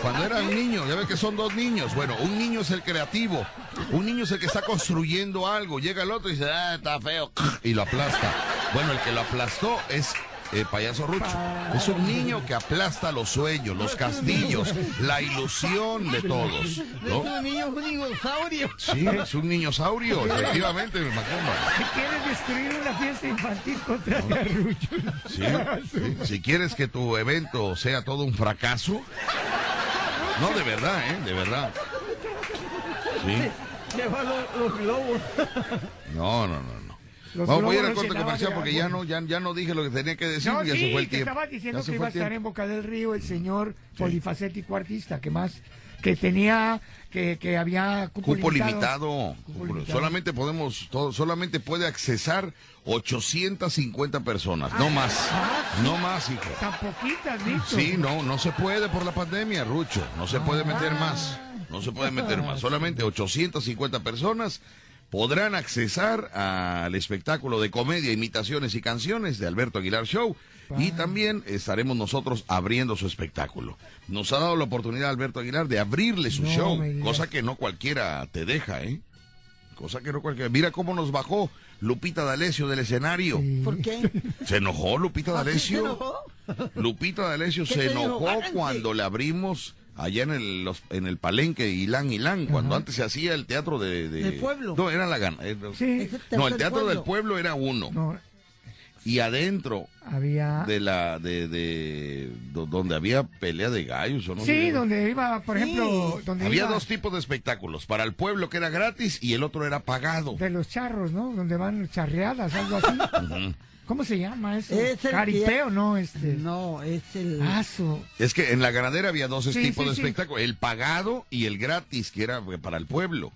Cuando era un niño, ya ve que son dos niños. Bueno, un niño es el creativo, un niño es el que está construyendo algo. Llega el otro y dice, ah, está feo, y lo aplasta. Bueno, el que lo aplastó es el payaso Rucho. Es un niño que aplasta los sueños, los castillos, la ilusión de todos. No es ¿no? un niño, un dinosaurio. Sí, es un niño saurio, efectivamente, mi Macumba. si quieres destruir una fiesta infantil, contra a Rucho. Sí, sí. Si quieres que tu evento sea todo un fracaso. No, de verdad, ¿eh? De verdad. Sí. Lleva los, los globos. No, no, no, no. Los Vamos a ir al corte comercial porque ya no, ya, ya no dije lo que tenía que decir, No, ya sí, se fue el tiempo. estaba diciendo que iba a estar en Boca del Río el señor polifacético artista, que más, que tenía, que, que había cupo, Cupo limitado. Cupo Cupo- limitado. Solamente podemos, todo- solamente puede accesar 850 personas, no más. No más, hijo. Tan poquitas, dicho. Sí, no, no se puede por la pandemia, Rucho. No se puede meter más. No se puede meter más. Solamente 850 personas podrán accesar al espectáculo de comedia, imitaciones y canciones de Alberto Aguilar Show. Y también estaremos nosotros abriendo su espectáculo. Nos ha dado la oportunidad Alberto Aguilar de abrirle su No show, cosa que no cualquiera te deja, ¿eh? Cosa que no cualquiera. Mira cómo nos bajó Lupita D'Alessio del escenario. Sí. ¿Por qué? Se enojó Lupita ¿Se D'Alessio. enojó? Lupita D'Alessio ¿Qué se enojó cuando le abrimos allá en el, los- en el palenque Ilán Ilán, cuando antes se hacía el teatro de... de- Del pueblo. No, era la gana. eh, no. Sí. No, el teatro del pueblo. era uno. No, y adentro Había... de la de, de do- donde había pelea de gallos o no Sí, sé. donde iba, por Sí. ejemplo, donde había iba dos tipos de espectáculos para el pueblo que era gratis y el otro era pagado de los charros, ¿no? Donde van charreadas, algo así. ¿Cómo se llama eso? Es el Caripeo, que- ¿no? Este... No, es el... Ah, su- es que en la ganadera había dos Sí, tipos sí, de sí. espectáculos el pagado y el gratis que era para el pueblo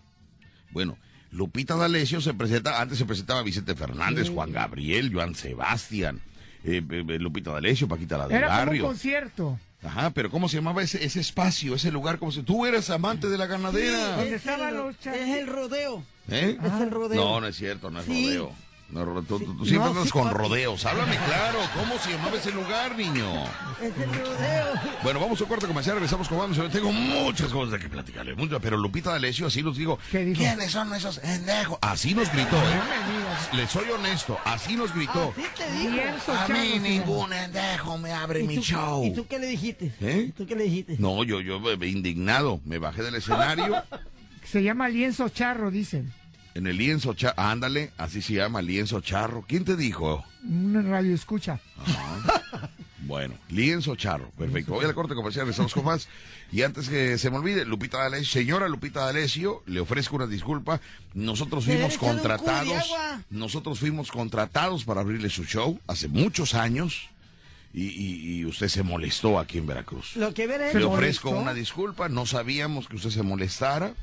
bueno Lupita D'Alessio se presenta antes se presentaba Vicente Fernández Juan Gabriel Joan Sebastián eh, eh, eh, Lupita D'Alessio Paquita la del Era como un barrio concierto. Ajá, pero ¿cómo se llamaba ese, ese espacio, ese lugar? ¿Cómo se... Tú eres amante de la ganadera. ¿Dónde es, estaban el, char- es el rodeo. ¿Eh? Es el rodeo. No, no es cierto, no es Sí. rodeo. No, tú, tú- tú Sí. siempre No, andas sí, con papi. rodeos. Háblame claro, ¿cómo se llamaba ese lugar, niño? Es el rodeo. Bueno, vamos a un corte comercial, regresamos con vamos. Tengo muchas cosas de que platicarle, muchas, pero Lupita D'Alessio así nos digo. ¿Qué dijo? ¿Quiénes son esos pendejos? Así nos gritó, ¿eh? Le soy honesto, así nos gritó. Así te digo. Lienzo A mí ningún pendejo me abre ¿Y mi tú, show. ¿Y tú qué le dijiste? ¿Eh? ¿Y tú qué le dijiste? No, yo, yo eh, indignado, me bajé del escenario. Se llama lienzo charro, dicen. En el lienzo charro, ándale, así se llama, lienzo charro. ¿Quién te dijo? Una radio escucha. Bueno, lienzo charro, perfecto. Voy a la corte comercial, estamos con más. Y antes que se me olvide, Lupita D'Alessio, señora Lupita D'Alessio, le ofrezco una disculpa. Nosotros fuimos de contratados, nosotros fuimos contratados para abrirle su show hace muchos años. Y, y- y usted se molestó aquí en Veracruz. Lo que veré. Le ¿Se ofrezco molestó? una disculpa, no sabíamos que usted se molestara.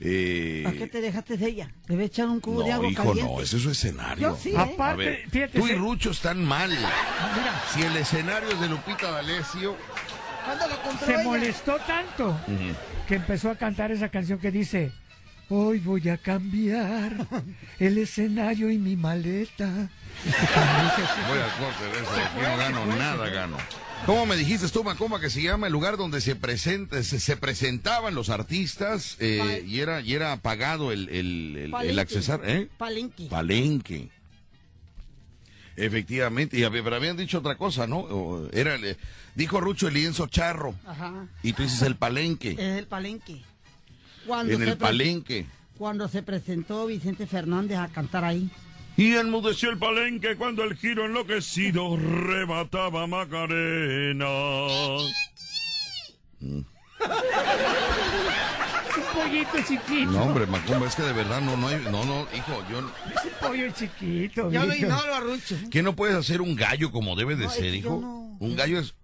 Eh, ¿Para qué te dejaste de ella? Debe echar un cubo de agua hijo, caliente. no, ese es su escenario. Yo sí, ¿eh? A Aparte, ver, fíjate, tú y se- Rucho están mal. Mira, Si el escenario es de Lupita D'Alessio, ¿Cuándo lo compró se ella? molestó tanto que empezó a cantar esa canción que dice Hoy voy a cambiar el escenario y mi maleta. voy al corte de eso, no gano nada, gano. ¿Cómo me dijiste tú, Macomba, que se llama el lugar donde se presenta, se, se presentaban los artistas eh, y era y era pagado el, el, el, el accesar, ¿eh? Palenque. Palenque. Efectivamente, y pero habían dicho otra cosa, ¿no? O Era, el- dijo Rucho el lienzo charro, Ajá. y tú dices el palenque, Es el palenque. Cuando en el palenque. Cuando se presentó Vicente Fernández a cantar ahí. Y enmudeció el palenque cuando el giro enloquecido remataba a Macarena. Un pollito chiquito. No, hombre, Macomba, es que de verdad no, no, hay- no, no, hijo, yo, Es un pollo chiquito. Yo lo ignoro a Rucho. ¿qué no puedes hacer un gallo como debe de No, es ser, hijo? no. Un gallo es,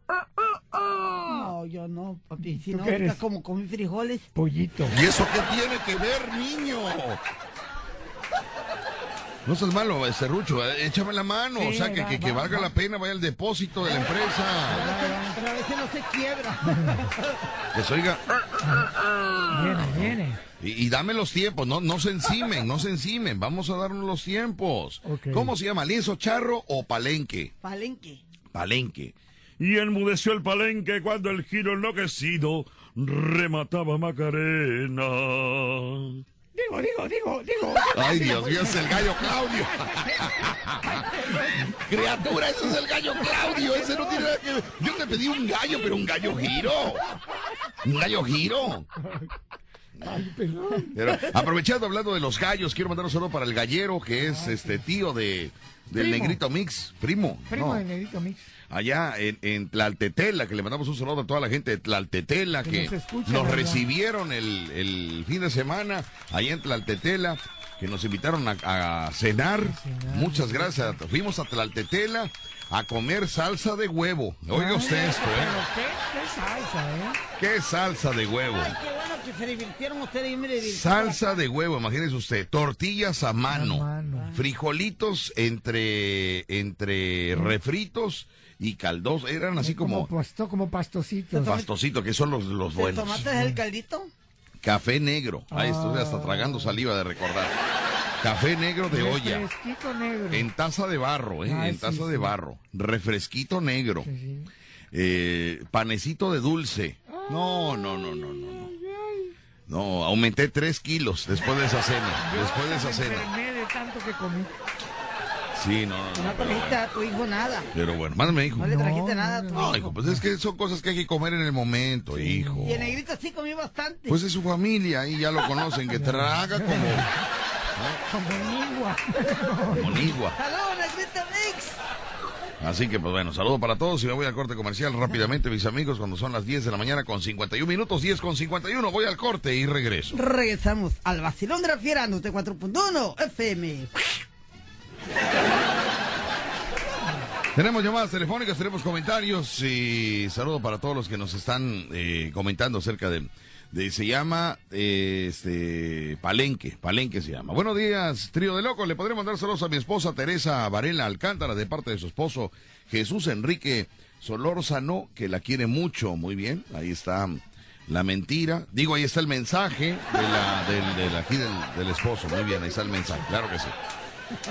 No, yo no, papi. Si ¿Tú no, qué eres? ahorita como comí frijoles. Pollito. ¿y eso qué tiene que ver, niño? No seas malo, este Rucho, eh, échame la mano, o sea, que, va, que, que va, valga va. la pena, vaya al depósito de la empresa. Pero a veces no se quiebra. Que se oiga, Viene, viene. y, y dame los tiempos, no, no se encimen, no se encimen, vamos a darnos los tiempos. ¿Cómo se llama, lienzo charro o palenque? Palenque. Palenque. Y enmudeció el palenque cuando el giro enloquecido remataba Macarena. Digo, digo, digo, digo. Ay, Dios mío, es el gallo Claudio. Criatura, ese es el gallo Claudio. Ese no tiene nada que ver. Yo te pedí un gallo, pero un gallo giro. Un gallo giro. Pero aprovechando hablando de los gallos, quiero mandar un saludo para el gallero, que es este tío de del Primo. negrito mix, primo. Primo no, de Negrito Mix. Allá en, en Tlaltetela, que le mandamos un saludo a toda la gente de Tlaltetela, Que que nos escucha, nos ¿verdad? recibieron el, el fin de semana allá en Tlaltetela, que nos invitaron a, a cenar. cenar. Muchas gracias. Fuimos a Tlaltetela a comer salsa de huevo. Oiga usted esto, ¿eh? qué, qué salsa, ¿eh? ¿Qué salsa de huevo? Ay, qué bueno que se divirtieron ustedes. Me. Salsa de huevo, imagínese usted, tortillas a mano, A mano. frijolitos entre entre refritos y caldos, eran así como Como, pasto, como pastositos. pastositos, que son los, los ¿El buenos. tomate es el caldito? Café negro, ahí estoy hasta Ah. tragando saliva de recordar. Café negro de olla, Refresquito negro. en taza de barro, ¿eh? Ay, en sí, taza de sí. barro, refresquito negro, Sí, sí. eh, panecito de dulce. No, no, no, no, no, no. No, aumenté tres kilos después de esa cena, después de esa Me cena. de tanto que comí. Sí, no, no, no, trajiste a tu hijo nada. Pero bueno, mándame, hijo. No le No, trajiste nada a tu No, hijo. hijo, pues es que son cosas que hay que comer en el momento, hijo. Y el negrito sí comí bastante. Pues es su familia, ahí ya lo conocen, que traga como Como nigua. monigua. ¡Salud, negrito mix! Así que, pues bueno, saludo para todos y me voy al corte comercial rápidamente, mis amigos, cuando son las 10 de la mañana con 51 minutos, 10 con 51, voy al corte y regreso. Regresamos al vacilón de la fiera, Nute 4.1 FM. Tenemos llamadas telefónicas, tenemos comentarios y saludo para todos los que nos están eh, comentando acerca de, de- se llama eh, este Palenque, Palenque se llama. Buenos días, trío de locos, le podré mandar saludos a mi esposa Teresa Varela Alcántara de parte de su esposo Jesús Enrique Solórzano, que la quiere mucho, muy bien, ahí está la mentira, digo, ahí está el mensaje de la, del, del- aquí del, del esposo, muy bien, ahí está el mensaje, claro que sí.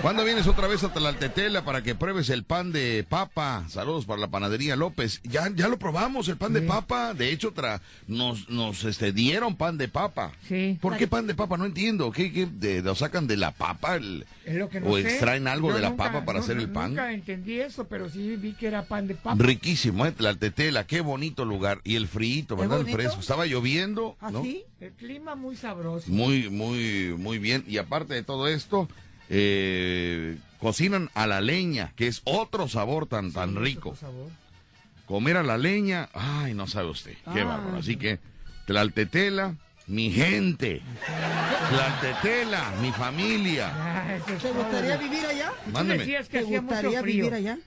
¿Cuándo vienes otra vez a Tlaltetela para que pruebes el pan de papa? Saludos para la panadería López. Ya, ya lo probamos, el pan de papa. De hecho, tra- nos, nos este, dieron pan de papa. Sí. ¿Por qué pan de papa? No entiendo. ¿Qué, qué de- lo sacan de la papa? El- Es lo que no ¿O sé. extraen algo Yo de la nunca- papa para no, hacer el pan? Nunca entendí eso, pero sí vi que era pan de papa. Riquísimo, ¿eh? Tlaltetela, qué bonito lugar. Y el frío, ¿verdad? El fresco. Estaba lloviendo, ¿Ah, ¿no? sí? El clima muy sabroso. Muy, muy, muy bien. Y aparte de todo esto, eh, cocinan a la leña, que es otro sabor tan, tan rico. Comer a la leña, ay, no sabe usted. Qué Ah. bárbaro. Así que, Tlaltetela, mi gente. Tlaltetela, mi familia. Ah, ¿Te gustaría vivir allá? Mándeme. ¿Te gustaría vivir allá?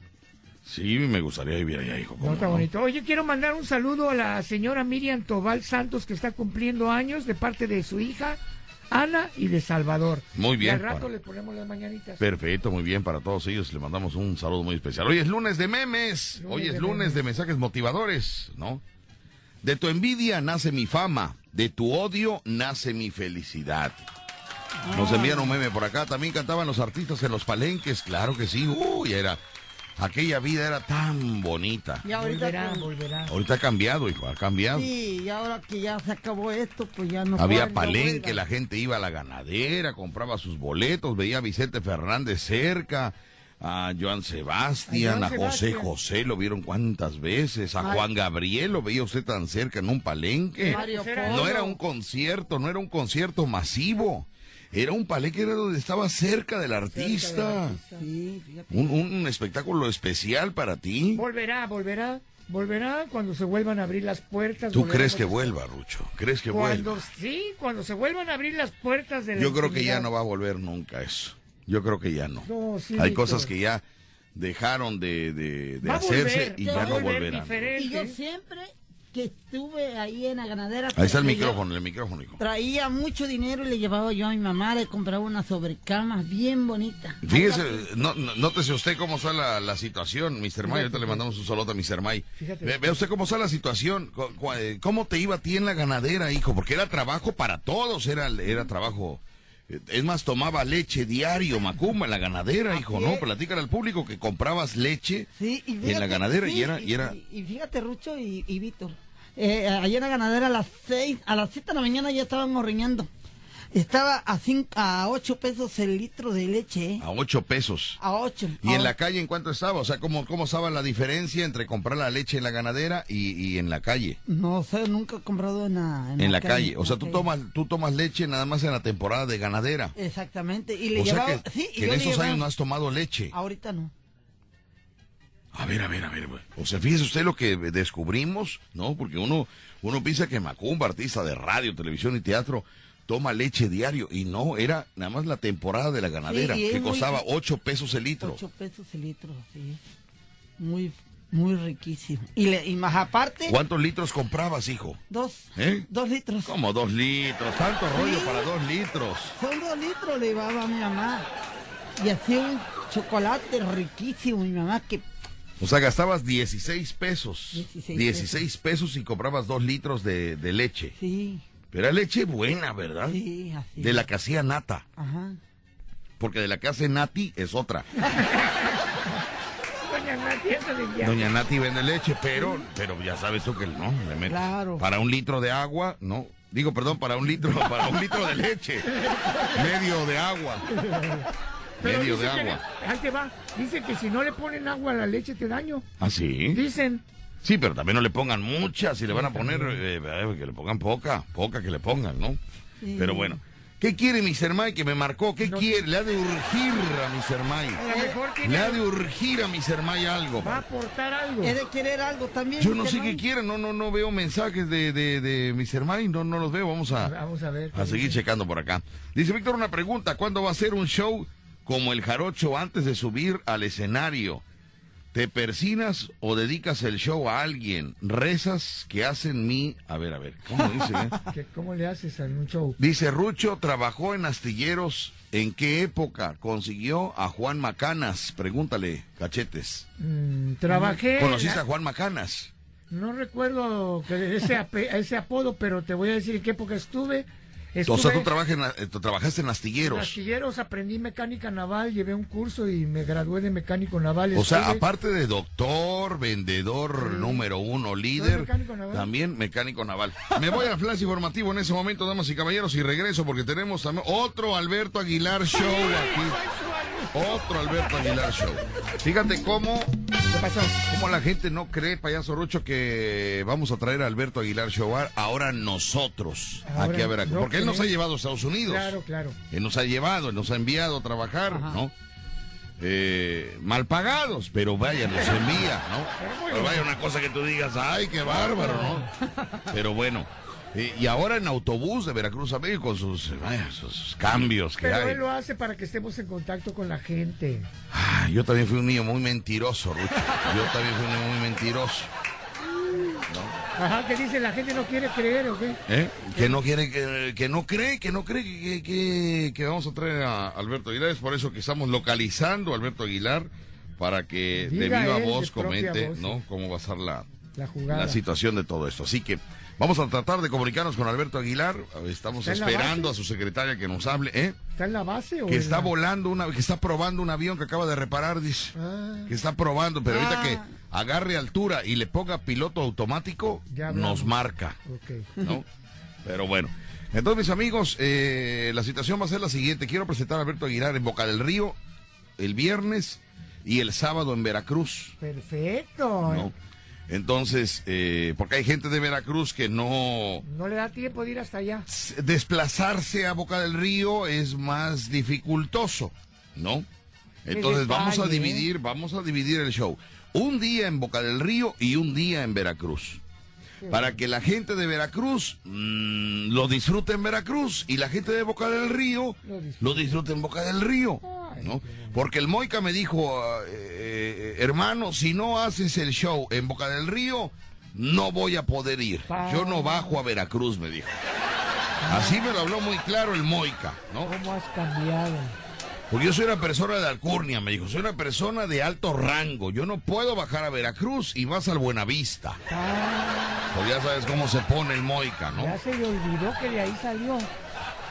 Sí, me gustaría vivir allá, hijo. ¿cómo No, está no? bonito. Oye, quiero mandar un saludo a la señora Miriam Tobal Santos, que está cumpliendo años de parte de su hija, Ana, y de Salvador. Muy bien, Y al rato para- le ponemos las mañanitas. Perfecto, muy bien para todos ellos. Le mandamos un saludo muy especial. Hoy es lunes de memes. Lunes Hoy es de lunes memes. de mensajes motivadores, ¿no? De tu envidia nace mi fama. De tu odio nace mi felicidad. Nos envían un meme por acá. También cantaban los artistas en los palenques. Claro que sí. Uy, era. Aquella vida era tan bonita. Y ahorita, Volverá, volverá. Ahorita ha cambiado, hijo, ha cambiado. sí, y ahora que ya se acabó esto, pues ya no Había no palenque, la gente iba a la ganadera, compraba sus boletos, veía a Vicente Fernández cerca, a Joan Sebastián, A José Sebastián. José, lo vieron cuántas veces, a Juan Gabriel, lo veía usted tan cerca en un palenque. Mario Polo. No era un concierto, no era un concierto masivo, era un palenque era donde estaba cerca del artista. Sí, fíjate. Un, un espectáculo especial para ti. Volverá, volverá, volverá cuando se vuelvan a abrir las puertas. ¿Tú crees que vuelva, Rucho? ¿Crees que Cuando, vuelva? sí, cuando se vuelvan a abrir las puertas de la Yo creo que ya no va a volver nunca eso. Yo creo que ya no. No, sí, Hay Víctor. cosas que ya dejaron de, de- hacerse volver, y ya no volver volverán. diferente. Y yo siempre que estuve ahí en la ganadera. Ahí está el micrófono, el micrófono, hijo. Traía mucho dinero y le llevaba yo a mi mamá, le compraba una sobrecama bien bonita. Fíjese, no, no- nótese usted cómo está la, la situación, Mr. May. Ahorita le mandamos un saludo a Mr. May. Fíjate. Ve, vea usted cómo está la situación. Eh, ¿Cómo te iba a ti en la ganadera, hijo? Porque era trabajo para todos, era, era trabajo. eh, Es más, tomaba leche diario, Macumba, en la ganadera, hijo, ¿no? Platícale al público que comprabas leche Sí, y en la ganadera y era... Y era y- y fíjate, Rucho y, y Víctor, eh, allá en la ganadera a las seis, a las siete de la mañana ya estaban orriñando. Estaba a cinco, a ocho pesos el litro de leche, ¿eh? a ocho pesos. A ocho. ¿Y en la calle en cuánto estaba? O sea, ¿cómo, cómo estaba la diferencia entre comprar la leche en la ganadera y, y en la calle? No sé, nunca he comprado en la, En, la calle. O sea, tú calle. tomas, tú tomas leche nada más en la temporada de ganadera. Exactamente. Y le O sea llevaba. que, sí, y que en esos llevaba- años no has tomado leche. Ahorita no. A ver, a ver, a ver. güey. O sea, fíjese usted lo que descubrimos, ¿no? Porque uno, uno piensa que Macumba, artista de radio, televisión y teatro, toma leche diario. Y no, era nada más la temporada de la ganadera, Sí, que muy- costaba ocho pesos el litro. Ocho pesos el litro, sí. Muy, muy riquísimo. Y, le, y más aparte, ¿Cuántos litros comprabas, hijo? dos, ¿Eh? dos litros. Como dos litros, tanto rollo Sí. para dos litros. Son dos litros le llevaba a mi mamá. Y hacía un chocolate riquísimo, mi mamá, que O sea, gastabas 16 pesos. 16 16 pesos y comprabas dos litros de, de leche. sí, Pero era leche buena, ¿verdad? sí, así. De la que hacía Nata. Ajá. Porque de la que hace Nati es otra. Doña Nati, ya. Doña Nati vende leche, pero, pero ya sabes tú que no, metes. Claro. Para un litro de agua, no. Digo, perdón, para un litro, para un litro de leche. Medio de agua. Pero Medio de que agua. le- ahí te va. Dice que si no le ponen agua a la leche te daño. ¿Ah, sí? Dicen. Sí, pero también no le pongan mucha, si le van a poner, eh, eh, que le pongan poca, poca que le pongan, ¿no? Sí. Pero bueno, ¿Qué quiere Mr. Mike que me marcó? ¿Qué No. quiere? Le ha de urgir a Mr. A Mike. lo mejor Le ha de urgir a Mr. Mike algo. va a aportar algo. Es de querer algo también. Yo no Mr. sé qué quiere, no, no, no veo mensajes de, de, de Mr. Mike, no, no los veo, vamos a, Vamos a ver. a seguir checando por acá. Dice Víctor una pregunta, ¿cuándo va a ser un show como el jarocho antes de subir al escenario? ¿Te persinas o dedicas el show a alguien? Rezas que hacen mi... A ver, a ver, ¿cómo dice? eh? ¿Qué- ¿Cómo le haces a un show? Dice Rucho, trabajó en Astilleros. ¿En qué época consiguió a Juan Macanas? Pregúntale, cachetes. Mm, trabajé. ¿Conociste a Juan Macanas? No recuerdo que ese, ese apodo, pero te voy a decir en qué época estuve. Estuve O sea, tú, trabajas en, eh, tú trabajaste en en Astilleros. astilleros, aprendí mecánica naval, llevé un curso y me gradué de mecánico naval. O sea, aparte de doctor, vendedor Sí. número uno, líder, mecánico también mecánico naval. Me voy al flash informativo en ese momento, damas y caballeros, y regreso porque tenemos también otro Alberto Aguilar Show aquí. Otro Alberto Aguilar Show. Fíjate cómo, ¿Qué pasó? cómo la gente no cree, payaso Rucho, que vamos a traer a Alberto Aguilar Show ahora nosotros Ahora aquí a Veracruz. no porque él nos ha llevado a Estados Unidos. Claro, claro. Él nos ha llevado, él nos ha enviado a trabajar, Ajá. ¿no? Eh, mal pagados, pero vaya, nos envía, ¿no? Pero vaya una cosa que tú digas, ay, qué bárbaro, ¿no? Pero bueno, y ahora en autobús de Veracruz a México con sus, vaya, sus cambios que Pero hay. él lo hace para que estemos en contacto con la gente. Ah, yo también fui un niño muy mentiroso, Rucho. Yo también fui un niño muy mentiroso. Ajá, que dice la gente no quiere creer, ¿o qué? ¿eh? Que no quiere, que, que no cree, que no cree que, que- que vamos a traer a Alberto Aguilar. Es por eso que estamos localizando a Alberto Aguilar para que de viva de voz comente, voz, ¿no? Cómo va a ser la, La jugada. la situación de todo esto. Así que vamos a tratar de comunicarnos con Alberto Aguilar. Estamos ¿Está en la esperando a su secretaria que nos hable, ¿eh? ¿Está en la base o Que está la- volando una, que está probando un avión que acaba de reparar, dice. Ah, Que está probando, pero ahorita Ah. que agarre altura y le ponga piloto automático, nos marca. Pero bueno. Entonces, mis amigos, eh, la situación va a ser la siguiente. Quiero presentar a Alberto Aguilar en Boca del Río el viernes y el sábado en Veracruz, Perfecto. ¿no? Entonces, eh, porque hay gente de Veracruz que no... No le da tiempo de ir hasta allá. Desplazarse a Boca del Río es más dificultoso, ¿no? Entonces vamos a ¿eh? dividir, vamos a dividir el show. Un día en Boca del Río y un día en Veracruz. Para que la gente de Veracruz mm, lo disfrute en Veracruz y la gente de Boca del Río Lo disfrute. lo disfrute en Boca del Río. ¿no? Porque el Moica me dijo, ah, eh, eh, hermano, si no haces el show en Boca del Río, no voy a poder ir. Yo no bajo a Veracruz, me dijo. Así me lo habló muy claro el Moica, ¿no? ¿Cómo has cambiado? Porque yo soy una persona de alcurnia, me dijo. Soy una persona de alto rango. Yo no puedo bajar a Veracruz y vas al Buenavista. Ah, Pues ya sabes cómo se pone el Moica, ¿no? ya se le olvidó que de ahí salió.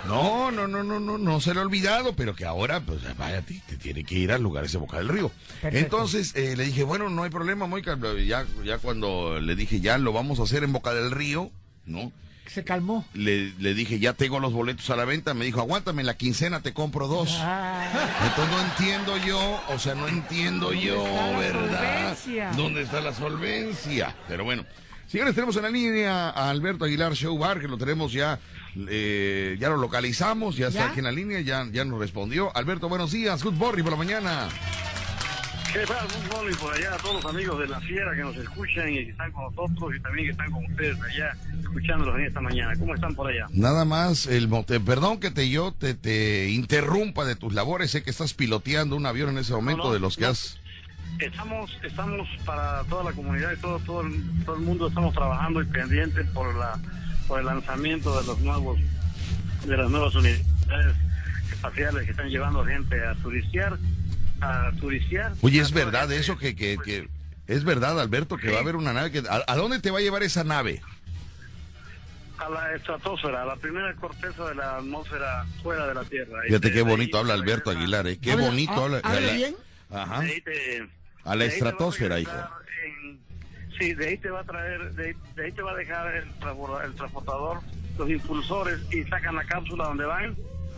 No, no, no, no, no, no se le ha olvidado, pero que ahora, pues vaya, te, te tiene que ir al lugar ese Boca del Río. Perfecto. Entonces eh, le dije, bueno, no hay problema, Moica. Ya, ya cuando le dije, ya lo vamos a hacer en Boca del Río, ¿no? Se calmó. Le, le dije, ya tengo los boletos a la venta. Me dijo, aguántame, la quincena te compro dos. Ah, Entonces no entiendo yo, o sea, no entiendo ¿Dónde yo, ¿verdad? solvencia? ¿Dónde está la solvencia? Pero bueno. Señores, tenemos en la línea a Alberto Aguilar Show Bar, que lo tenemos ya, eh, ya lo localizamos, ya, está aquí en la línea, ya, ya nos respondió. Alberto, buenos días, good morning por la mañana. ¿Qué tal, fútbol? Y por allá a todos los amigos de la Fiera que nos escuchan y que están con nosotros y también que están con ustedes allá escuchándolos en esta mañana. ¿Cómo están por allá? Nada más, el perdón que te yo te, te interrumpa de tus labores, sé que estás piloteando un avión en ese momento no, de los que no. has... Estamos, estamos para toda la comunidad y todo, todo, el, todo el mundo estamos trabajando y pendientes por la, por el lanzamiento de los nuevos, de las nuevas unidades espaciales que están llevando gente a turistear, a turistear. Oye, es A verdad gente, eso que, que, pues, que es verdad, Alberto, que va a haber una nave que ¿a, a dónde te va a llevar esa nave? a la estratosfera, a la primera corteza de la atmósfera fuera de la Tierra. Fíjate qué bonito ahí habla a Alberto Aguilar, ¿eh? Qué Habla- bonito ha- habla. habla la- bien. Ajá. de ahí te- A la de ahí te va estratosfera, regresar en- sí, de ahí te va a traer, de, ahí- de ahí te va a dejar el, el transportador, los impulsores y sacan la cápsula donde van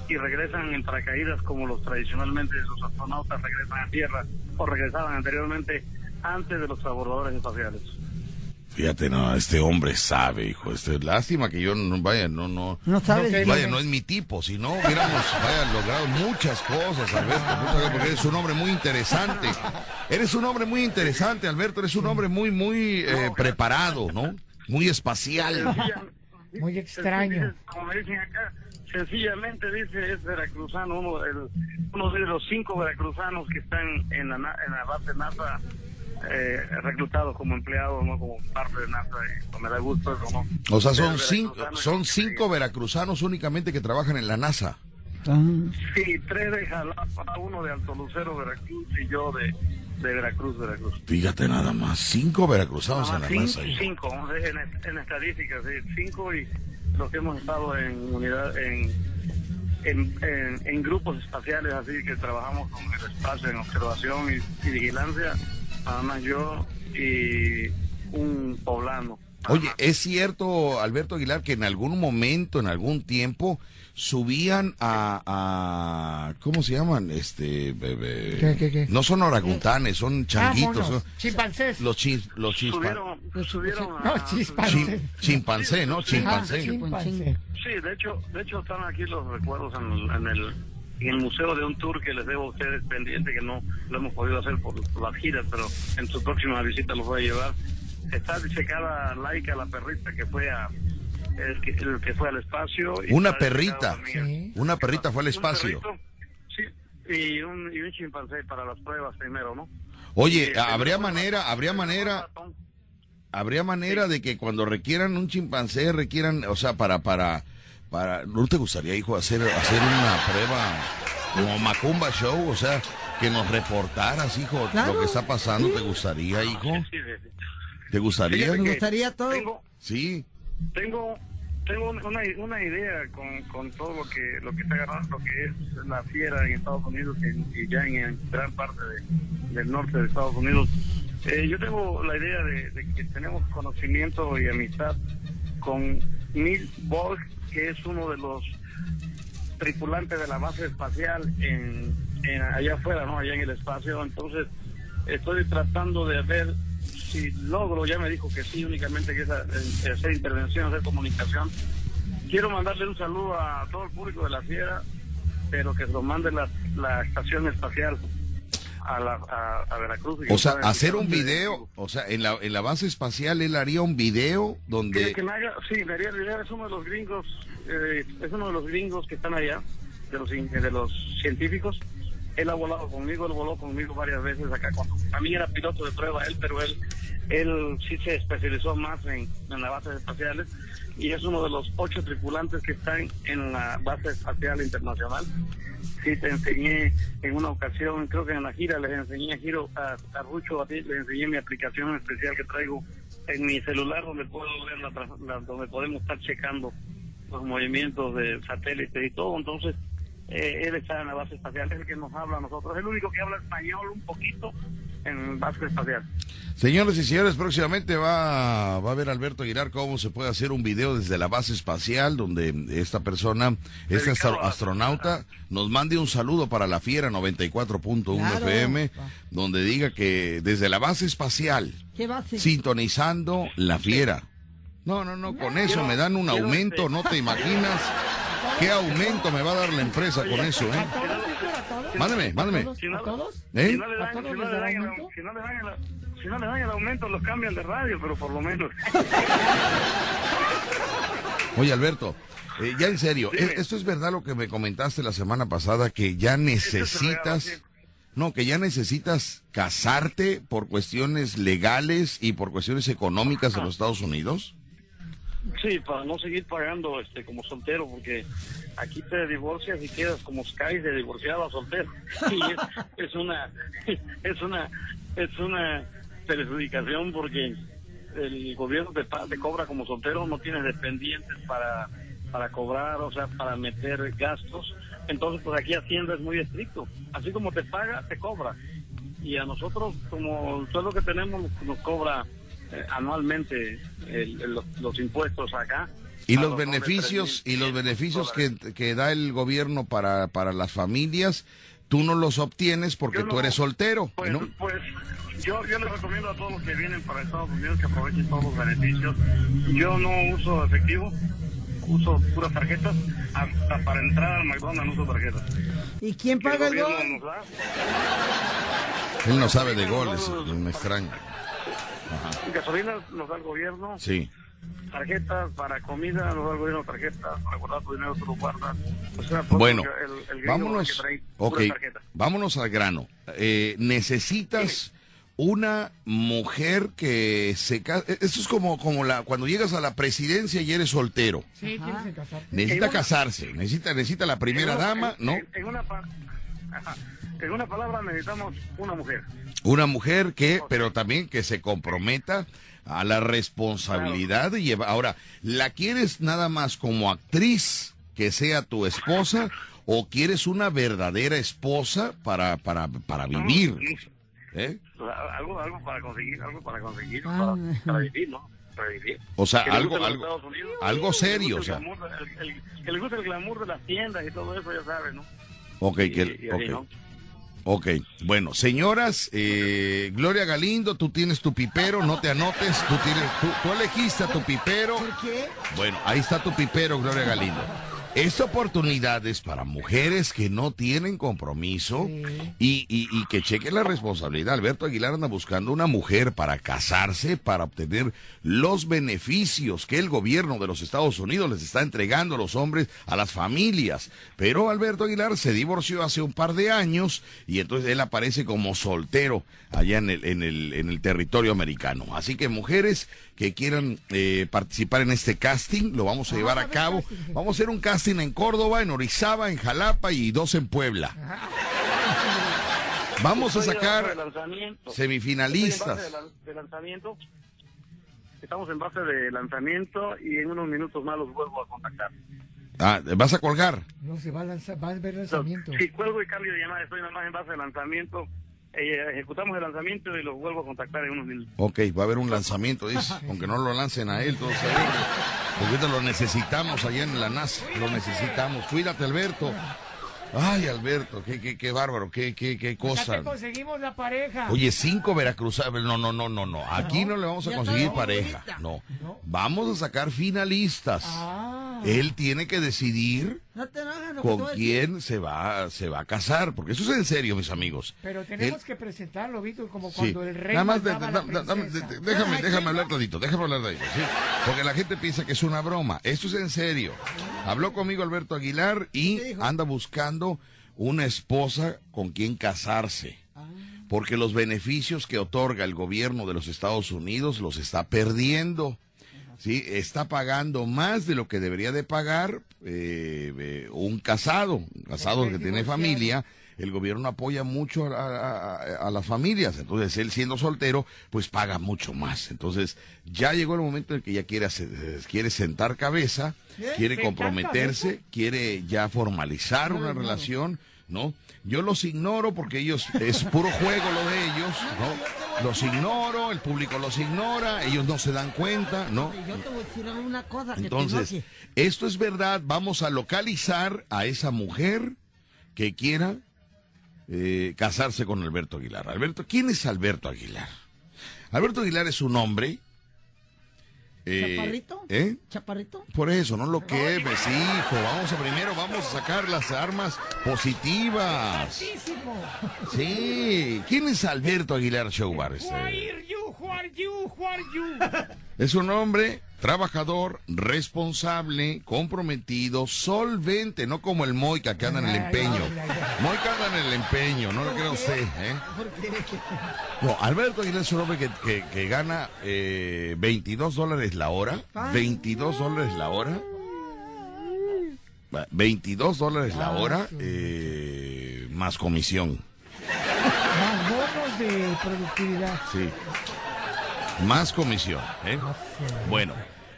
y regresan en paracaídas como los tradicionalmente los astronautas regresan a Tierra o regresaban anteriormente antes de los transbordadores espaciales. Fíjate, no, este hombre sabe, hijo. Este, lástima que yo no, vaya, no, no. No sabes. Vaya, no, es mi tipo, si no hubiéramos vaya, logrado muchas cosas, Alberto, porque eres un hombre muy interesante. Eres un hombre muy interesante, Alberto, eres un hombre muy, muy eh, preparado, ¿no? Muy espacial. Muy extraño. Como me dicen acá, sencillamente dice es veracruzano, uno, el- uno de los cinco veracruzanos que están en la, en la base NASA eh, reclutados como empleados, no como parte de NASA. pues me da gusto eso, ¿no? O sea, son cinco, son cinco veracruzanos únicamente que trabajan en la NASA. Ah, Sí, tres de Jalapa, uno de Alto Lucero, Veracruz, y yo de, de Veracruz, Veracruz. Fíjate nada más, cinco veracruzanos en Nada la más NASA. cinco, hijo. cinco, en, en estadísticas, sí, cinco y los que hemos estado en unidad, en, en, en, en grupos espaciales, así que trabajamos con el espacio en observación y, y vigilancia, nada más yo y un poblano. Oye, ¿es cierto, Alberto Aguilar, que en algún momento, en algún tiempo, subían a, a ¿cómo se llaman? Este, bebé. ¿Qué, qué, qué? No son orangutanes, son changuitos. Vámonos, son- chimpancés. los chis, los chispa- Subieron, subieron a- No, chim- chimpancé, ¿no? Ah, Chimpancé. chimpancé. Sí, de hecho, de hecho están aquí los recuerdos en, en el en el museo de un tour que les debo a ustedes pendiente que no lo hemos podido hacer por, por las giras, pero en su próxima visita los voy a llevar. Está disecada Laika, la perrita que fue a el que, el que fue al espacio. y Una perrita. Sí. Una perrita fue al espacio. sí, y un, y un chimpancé para las pruebas primero, ¿no? Oye, Y, ¿habría manera, habría manera, habría manera de que cuando requieran un chimpancé, requieran, o sea, para, para, para, ¿no te gustaría, hijo, hacer, hacer una prueba como Macumba Show? O sea, que nos reportaras, hijo, Claro. lo que está pasando, ¿te gustaría, hijo? Sí, sí, sí. ¿Te gustaría? Que gustaría todo. Sí. Tengo tengo una, una idea con, con todo lo que lo que está agarrando lo que es la fiera en Estados Unidos y, ya en, gran parte de- del norte de Estados Unidos. Eh, yo tengo la idea de, de que tenemos conocimiento y amistad con Neil Borg que es uno de los tripulantes de la base espacial en, en allá afuera no allá en el espacio. Entonces estoy tratando de ver si logro, ya me dijo que sí, únicamente que es en- hacer intervención, hacer comunicación. Quiero mandarle un saludo a todo el público de la fiera, pero que lo mande la, la estación espacial a, la, a, a Veracruz. O sea, hacer un video, o sea, en la, en la base espacial él haría un video donde... que me haga, sí, me haría la idea, es uno de los gringos, eh, es uno de los gringos que están allá, de los, de los científicos. Él ha volado conmigo, él voló conmigo varias veces acá. Cuando, mí era piloto de prueba él, pero él, él sí se especializó más en, en las bases espaciales y es uno de los ocho tripulantes que están en la base espacial internacional. Sí, te enseñé en una ocasión, creo que en la gira les enseñé a Giro, a, a Rucho, a ti, les enseñé mi aplicación especial que traigo en mi celular donde puedo ver la, la- donde podemos estar checando los movimientos de satélites y todo. Entonces, eh, él está en la base espacial, es el que nos habla a nosotros. Es el único que habla español un poquito en base espacial. Señores y señores, próximamente va, va a ver Alberto Aguilar cómo se puede hacer un video desde la base espacial donde esta persona, este astro- astronauta, nos mande un saludo para la Fiera 94.1 Claro. FM, donde diga que desde la base espacial, sintonizando la Fiera. No, no, no, con eso me dan un aumento, este- no te imaginas qué aumento me va a dar la empresa con eso, ¿A ¿eh? Mándeme, ¿A mándeme. Si no- ¿A todos? ¿Eh? Si no le ¿A dan, si no le dan el, aumento? si no le dan el- si no le dan el aumento, los cambian de radio, pero por lo menos. Oye, Alberto, eh, ya en serio, Dime. ¿e- ¿esto es verdad lo que me comentaste la semana pasada, que ya necesitas, no, que ya necesitas casarte por cuestiones legales y por cuestiones económicas en los Estados Unidos? Sí, para no seguir pagando este como soltero, porque aquí te divorcias y quedas como Sky de divorciado a soltero. Y es, es una es una es una perjudicación porque el gobierno te, te cobra como soltero, no tienes dependientes para para cobrar, o sea, para meter gastos. Entonces, pues aquí Hacienda es muy estricto. Así como te paga, te cobra. Y a nosotros, como el sueldo que tenemos, nos cobra eh, anualmente el- el- los, los impuestos acá. Y los beneficios, y los 3.500 beneficios que, que da el gobierno para, para las familias, tú no los obtienes porque Yo tú no- eres soltero, Pues, ¿no? pues yo, yo les recomiendo a todos los que vienen para Estados Unidos que aprovechen todos los beneficios. Yo no uso efectivo, uso puras tarjetas. Hasta para entrar al McDonald's uso tarjetas. ¿Y quién paga el gol? Él no sabe de goles, me extraña. Gasolina nos da el gobierno. Sí. Tarjetas para comida nos da el gobierno tarjetas. Para guardar tu dinero tú lo guardas. O sea, todo Bueno, el- el vámonos, que trae ok, puras tarjetas. vámonos al grano. Eh, necesitas una mujer que se ca- eh, Esto es como, como la, cuando llegas a la presidencia y eres soltero. Sí, tienes que casarte. Necesita una- casarse, necesita, necesita la primera En una- dama, en- ¿no? En, una. en una palabra necesitamos una mujer. Una mujer que, pero también que se comprometa a la responsabilidad de llevar. Ahora, ¿la quieres nada más como actriz que sea tu esposa o quieres una verdadera esposa para, para, para vivir? ¿Eh? O sea, Algo, algo para conseguir, algo para conseguir, Ah, para, para vivir, ¿no? Para vivir. O sea, algo, algo, algo serio, o sea. el glamour, el- el- que le guste el glamour de las tiendas y todo eso, ya sabes, ¿no? Ok, Y- que, y así, ok. ¿no? Ok, bueno, señoras, eh, Gloria Galindo, tú tienes tu pipero, no te anotes, tú tienes, tú, tú elegiste a tu pipero. ¿Por qué? Bueno, ahí está tu pipero, Gloria Galindo. Esta oportunidad es para mujeres que no tienen compromiso y, y- y que chequen la responsabilidad. Alberto Aguilar anda buscando una mujer para casarse, para obtener los beneficios que el gobierno de los Estados Unidos les está entregando a los hombres, a las familias. Pero Alberto Aguilar se divorció hace un par de años y entonces él aparece como soltero allá en el, en el, en el territorio americano. Así que mujeres que quieran eh, participar en este casting, lo vamos a llevar a cabo. Vamos a hacer un casting en Córdoba, en Orizaba, en Jalapa y dos en Puebla. Vamos a sacar semifinalistas. Estoy en base de, lan- de lanzamiento. Estamos en base de lanzamiento y en unos minutos más los vuelvo a contactar. Ah, ¿Vas a colgar? No, se va a, lanzar, va a haber lanzamiento. Si cuelgo y cambio de llamada, estoy nada más en base de lanzamiento. Eh, ejecutamos el lanzamiento y los vuelvo a contactar en unos minutos. Ok, va a haber un lanzamiento, dice, aunque no lo lancen a él, todos sabemos. Porque ahorita lo necesitamos allá en la NASA, lo necesitamos. Cuídate, Alberto. Ay, Alberto, qué, qué, qué bárbaro, qué, qué, qué Ya cosa. te conseguimos la pareja. Oye, cinco veracruzanos. No, no, no, no, no. Aquí no le vamos a Ya conseguir pareja. ahorita. No. Vamos a sacar finalistas. Ah. Él tiene que decidir No te con quién se va, se va a casar. Porque eso es en serio, mis amigos. Pero tenemos Él- que presentarlo, Víctor, como Sí. cuando el rey Nada más, de- de- la de- déjame, déjame hablar tantito, déjame hablar ¿sí? Porque la gente piensa que es una broma. Esto es en serio. Habló conmigo Alberto Aguilar y anda buscando una esposa con quien casarse. Porque los beneficios que otorga el gobierno de los Estados Unidos los está perdiendo. ¿Sí? Está pagando más de lo que debería de pagar eh, eh, un casado, un casado que tiene familia. El gobierno apoya mucho a, a- las familias, entonces él siendo soltero, pues paga mucho más. Entonces ya llegó el momento en que ya quiere, hacer- eh, quiere sentar cabeza, quiere ¿Sentar comprometerse, quiere ya formalizar una relación, ¿no? Yo los ignoro porque ellos, es puro juego lo de ellos, ¿no? Los ignoro, el público los ignora, ellos no se dan cuenta, ¿no? Yo te voy a decir una cosa Entonces, esto es verdad, vamos a localizar a esa mujer que quiera eh, casarse con Alberto Aguilar. Alberto, ¿quién es Alberto Aguilar? Alberto Aguilar es un hombre... eh, ¿Chaparrito? ¿Eh? ¿Chaparrito? Por eso, no lo quemes, hijo. Vamos a primero, vamos a sacar las armas positivas. Sí. ¿Quién es Alberto Aguilar Showbar? Este? Es un hombre trabajador, responsable, comprometido, solvente, no como el Moica que anda en el empeño. Moica anda en el empeño, no lo crea usted, ¿eh? No, Alberto Aguilar es un hombre que, que- que gana eh, 22 dólares la hora. 22 dólares la hora. Va, 22 dólares la hora eh, más comisión. Más bonos de productividad. Sí. Más comisión. ¿eh? Bueno,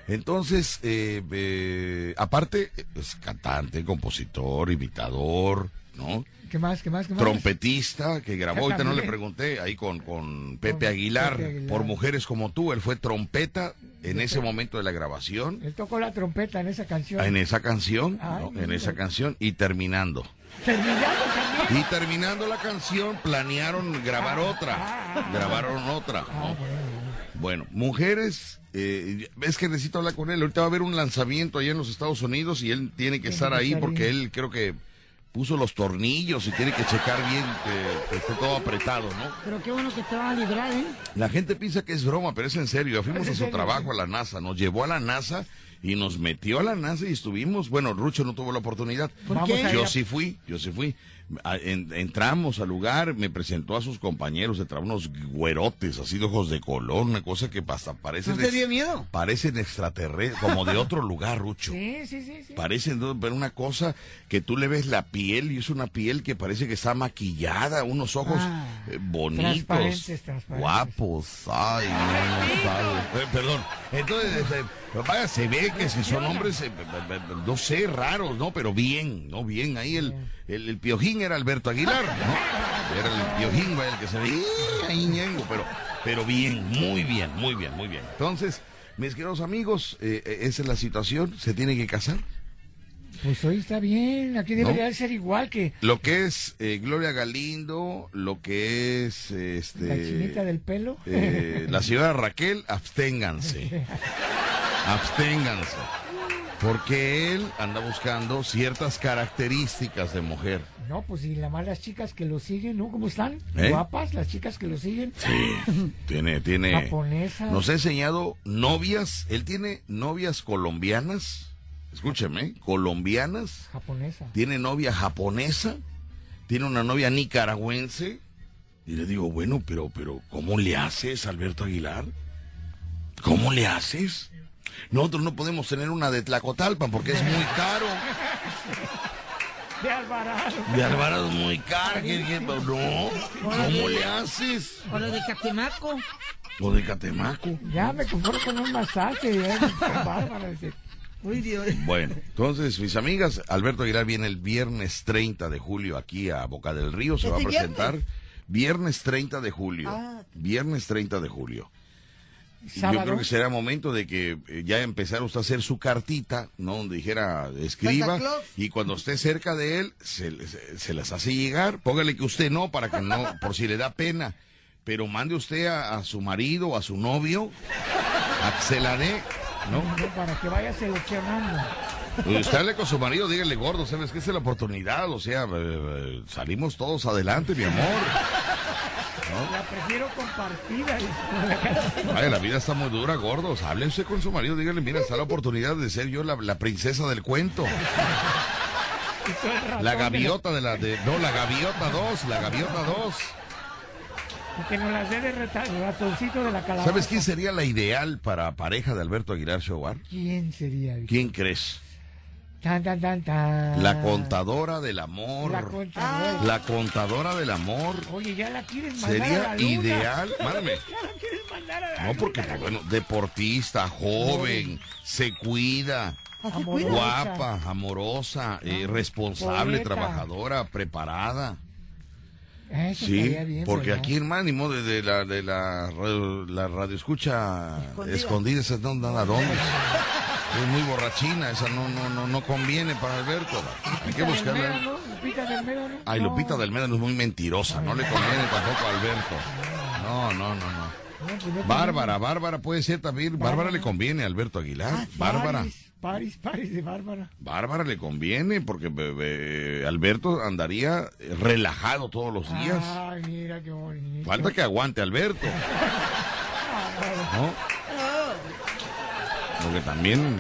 entonces, eh, eh, aparte, es cantante, compositor, imitador, ¿no? ¿Qué más? ¿Qué más? ¿Qué más? Trompetista, que grabó, ahorita no le pregunté, ahí con, con Pepe Aguilar, Pepe Aguilar. por mujeres como tú, él fue trompeta en ese momento de la grabación, Él tocó la trompeta en esa canción. en esa canción, Ay, ¿no? en esa canción y terminando. Terminando también. Y terminando la canción, planearon grabar otra. Grabaron otra. Ah, ¿no? Bueno, mujeres, eh, es que necesito hablar con él. Ahorita va a haber un lanzamiento allá en los Estados Unidos y él tiene que estar ahí porque él creo que puso los tornillos y tiene que checar bien que, que esté todo apretado, ¿no? Pero qué bueno que te van a librar, ¿eh? La gente piensa que es broma, pero es en serio. Fuimos a su trabajo a la NASA, nos llevó a la NASA y nos metió a la NASA y estuvimos. Bueno, Rucho no tuvo la oportunidad. ¿Por qué? Yo sí fui, yo sí fui. A- en- entramos al lugar, me presentó a sus compañeros, entraban unos güerotes, así de ojos de color, una cosa que hasta parecen, ¿No te dio miedo? parecen extraterrestres, como de otro lugar, Rucho. Sí, sí, sí. sí. Parecen, pero una cosa que tú le ves la piel y es una piel que parece que está maquillada, unos ojos Ah. eh, bonitos, Transparentes, transparentes. guapos, ay, no, no perdón, entonces, eh, vaya, se ve que si son hombres, eh, eh, eh, no sé, raros, ¿no? Pero bien, ¿no? Bien, ahí el, el, el piojín era Alberto Aguilar, ¿no? Era el piojín, vaya, el que se veía ahí, pero, pero bien, muy bien, muy bien, muy bien. Entonces, mis queridos amigos, eh, esa es la situación, se tiene que casar. Pues hoy está bien. Aquí debería de ser igual que Lo que es eh, Gloria Galindo, lo que es este la chinita del pelo. eh, la señora Raquel, absténganse. absténganse. Porque él anda buscando ciertas características de mujer. No, pues y las chicas que lo siguen, ¿no? ¿Cómo están? ¿Eh? Guapas, las chicas que lo siguen. Sí, tiene, tiene. Japonesas. Nos ha enseñado novias. Él tiene novias colombianas. Escúcheme, colombianas. Japonesa. tiene novia japonesa, tiene una novia nicaragüense. Y le digo, bueno, pero, pero, ¿cómo le haces, Alberto Aguilar? ¿Cómo le haces? Nosotros no podemos tener una de Tlacotalpan porque es muy caro. De Alvarado. De Alvarado es muy caro. ¿qué- qué- No, ¿cómo le haces? O lo de Catemaco. O de Catemaco. Ya me conformo con un masaje. dice. Uy, Dios. Bueno, entonces, mis amigas, Alberto Aguilar viene el viernes 30 de julio aquí a Boca del Río, se va a ¿Este presentar. Viernes 30 de julio. Ah. Viernes 30 de julio. Yo creo que será momento de que eh, ya empezara usted a hacer su cartita, ¿no? Donde dijera, escriba, y cuando esté cerca de él, se, le- se- se las hace llegar. Póngale que usted no, para que no, por si le da pena. Pero mande usted a, a su marido, a su novio, a que se la dé, ¿no? Para que vaya seleccionando. Usted hable con su marido, dígale, gordo, ¿sabes qué es la oportunidad? O sea, eh, eh, salimos todos adelante, mi amor. La prefiero compartida. Ay, la vida está muy dura, gordos. Hable usted con su marido, dígale, mira, está la oportunidad de ser yo la, la princesa del cuento. La gaviota de la de. No, la gaviota 2, la gaviota 2. la- Que nos las dé de ratoncito de la calabaza. ¿Sabes quién sería la ideal para pareja de Alberto Aguilar Shobar? ¿Quién sería? ¿Quién crees? Tan, tan, tan, tan. La contadora del amor. La contadora. La contadora del amor. Oye, ya la quieres mandar a la Sería luna. ideal. Mándame. Ya la quieres mandar a la No, porque, luna. bueno, deportista, joven, se cuida, guapa, amorosa, eh, responsable, Poeta. trabajadora, preparada. Eso Sí, bien, porque ¿verdad? aquí, hermano, ni modo de la, de la, radio- la radio escucha Escondida. escondida, esa no, no, ¿a dónde? Es muy borrachina, esa no, no, no, no conviene para Alberto. Hay que buscarla. Médano, Lupita del. Ay, No. Lupita del Médano es muy mentirosa, no le conviene tampoco a Alberto. No, no, no, no. No, pues no Bárbara, Bárbara puede ser también. Bárbara le conviene a Alberto Aguilar. Ah, Bárbara. Paris, Paris, de Bárbara. Bárbara le conviene porque eh, Alberto andaría relajado todos los días. Ay, mira qué bonito. Falta que aguante Alberto. ¿No? Porque también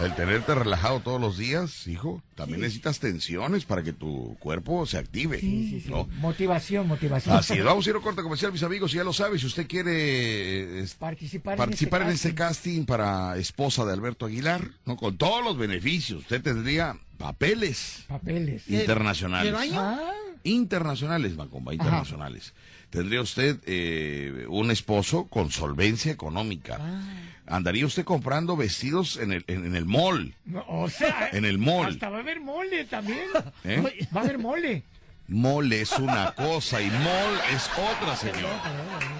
el tenerte relajado todos los días, hijo, también necesitas tensiones para que tu cuerpo se active. Sí, sí, sí. ¿no? Motivación, motivación. Así es, vamos a ir a un corte comercial, mis amigos, y ya lo sabes, si usted quiere eh, es- Participar, participar en en este este casting para esposa de Alberto Aguilar, ¿no? Con todos los beneficios, usted tendría papeles Papeles. internacionales. ¿Del baño? Ah, Internacionales, Macomba, internacionales. Tendría usted eh, un esposo con solvencia económica. Ah. Andaría usted comprando vestidos en el, en, en el mall. no, o sea, En el mall. hasta va a haber mole también. ¿eh? Va a haber mole. Mall es una cosa y mall es otra, señor.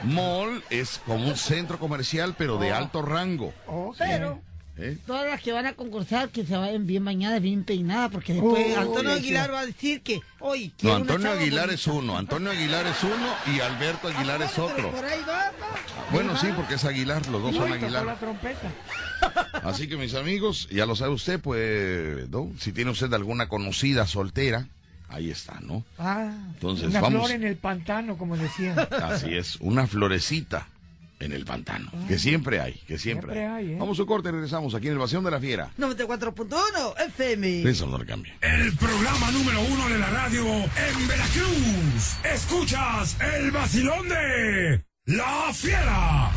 Mall es como un centro comercial, pero de alto rango. Pero ¿eh? todas las que van a concursar que se vayan bien bañadas, bien peinadas, porque después Oh, Antonio Aguilar va a decir que, oye, No, Antonio Aguilar bonita". es uno, Antonio Aguilar es uno y Alberto Aguilar es otro. Por ahí va, va. Bueno, sí, porque es Aguilar, los dos son tocó la Aguilar. trompeta. Así que mis amigos, ya lo sabe usted, pues, ¿no? Si tiene usted alguna conocida soltera, ahí está, ¿no? Ah, Entonces, una vamos. flor en el pantano, como decían. Así es, una florecita en el pantano, que siempre hay, que siempre, Siempre hay. hay, ¿eh? Vamos a un corte, regresamos aquí en el Vacío de la Fiera. 94.1 FM. Eso no le cambie. El programa número uno de la radio en Veracruz. Escuchas el vacilón de La Fiera.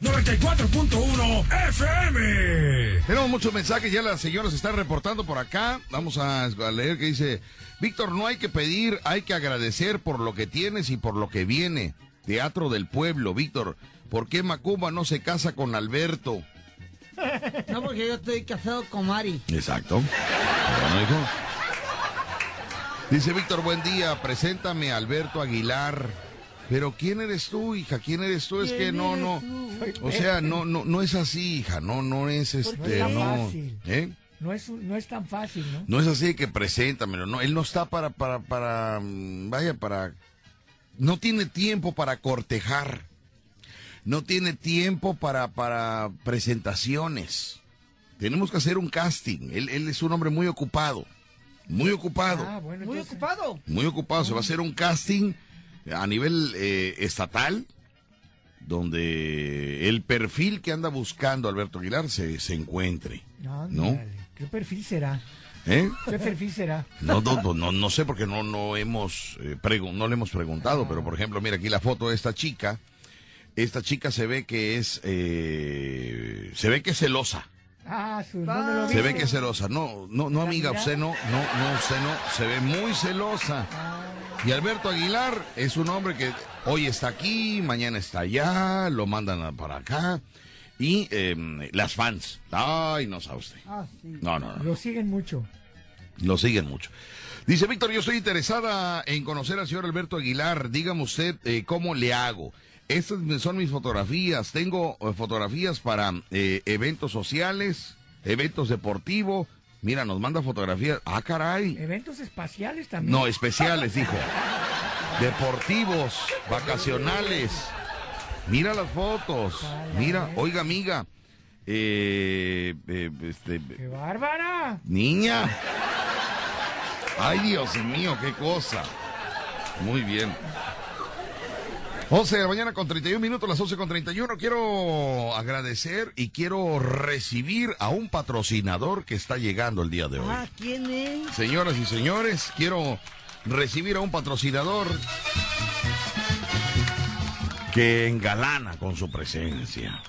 94.1 FM. Tenemos muchos mensajes, ya la señora se está reportando por acá. Vamos a, a leer que dice, Víctor, no hay que pedir, hay que agradecer por lo que tienes y por lo que viene. Teatro del Pueblo, Víctor. ¿Por qué Macumba no se casa con Alberto? No, porque yo estoy casado con Mari. Exacto. Bueno, hijo. Dice Víctor, buen día, preséntame a Alberto Aguilar. Pero ¿quién eres tú, hija? ¿Quién eres tú? Es que ¿Quién no, no. tú? O sea, no, no, no es así, hija. No, no es No este, es tan no. fácil. ¿Eh? No es, un- no es tan fácil, ¿no? No es así que preséntamelo, no, él no está para, para, para, mm, vaya, para, no tiene tiempo para cortejar, no tiene tiempo para, para presentaciones. Tenemos que hacer un casting, él, él es un hombre muy ocupado, muy ocupado, Ah, bueno, Muy ocupado. muy ocupado. Se va a hacer un casting a nivel eh, estatal, donde el perfil que anda buscando Alberto Aguilar se, se encuentre. ¿No? ¿Qué perfil será? ¿Eh? ¿Qué perfil será? No, no, no, no, no sé porque no, no hemos eh, pregu- no le hemos preguntado, pero por ejemplo, mira aquí la foto de esta chica. Esta chica se ve que es eh, se ve que es celosa. Ah, su, no me lo Se ve que es celosa. No, no, no, ¿La amiga, usted no, no, no, usted no. Se ve muy celosa. Y Alberto Aguilar es un hombre que hoy está aquí, mañana está allá, lo mandan para acá. Y eh, las fans. Ay, no sabe usted. Ah, sí. No, no, no. Lo siguen mucho. Lo siguen mucho. Dice Víctor, yo estoy interesada en conocer al señor Alberto Aguilar. Dígame usted eh, cómo le hago. Estas son mis fotografías. Tengo eh, fotografías para eh, eventos sociales, eventos deportivos. Mira, nos manda fotografías. Ah, caray. Eventos espaciales también. No, especiales, dijo. Deportivos, vacacionales. Mira las fotos. Mira, oiga, amiga. Eh, eh, este, ¡Qué bárbara! Niña. Ay, Dios mío, qué cosa. Muy bien. 11 de la mañana con 31 minutos, las 11 con 31. Quiero agradecer y quiero recibir a un patrocinador que está llegando el día de hoy. Ah, ¿quién es? Señoras y señores, quiero recibir a un patrocinador que engalana con su presencia.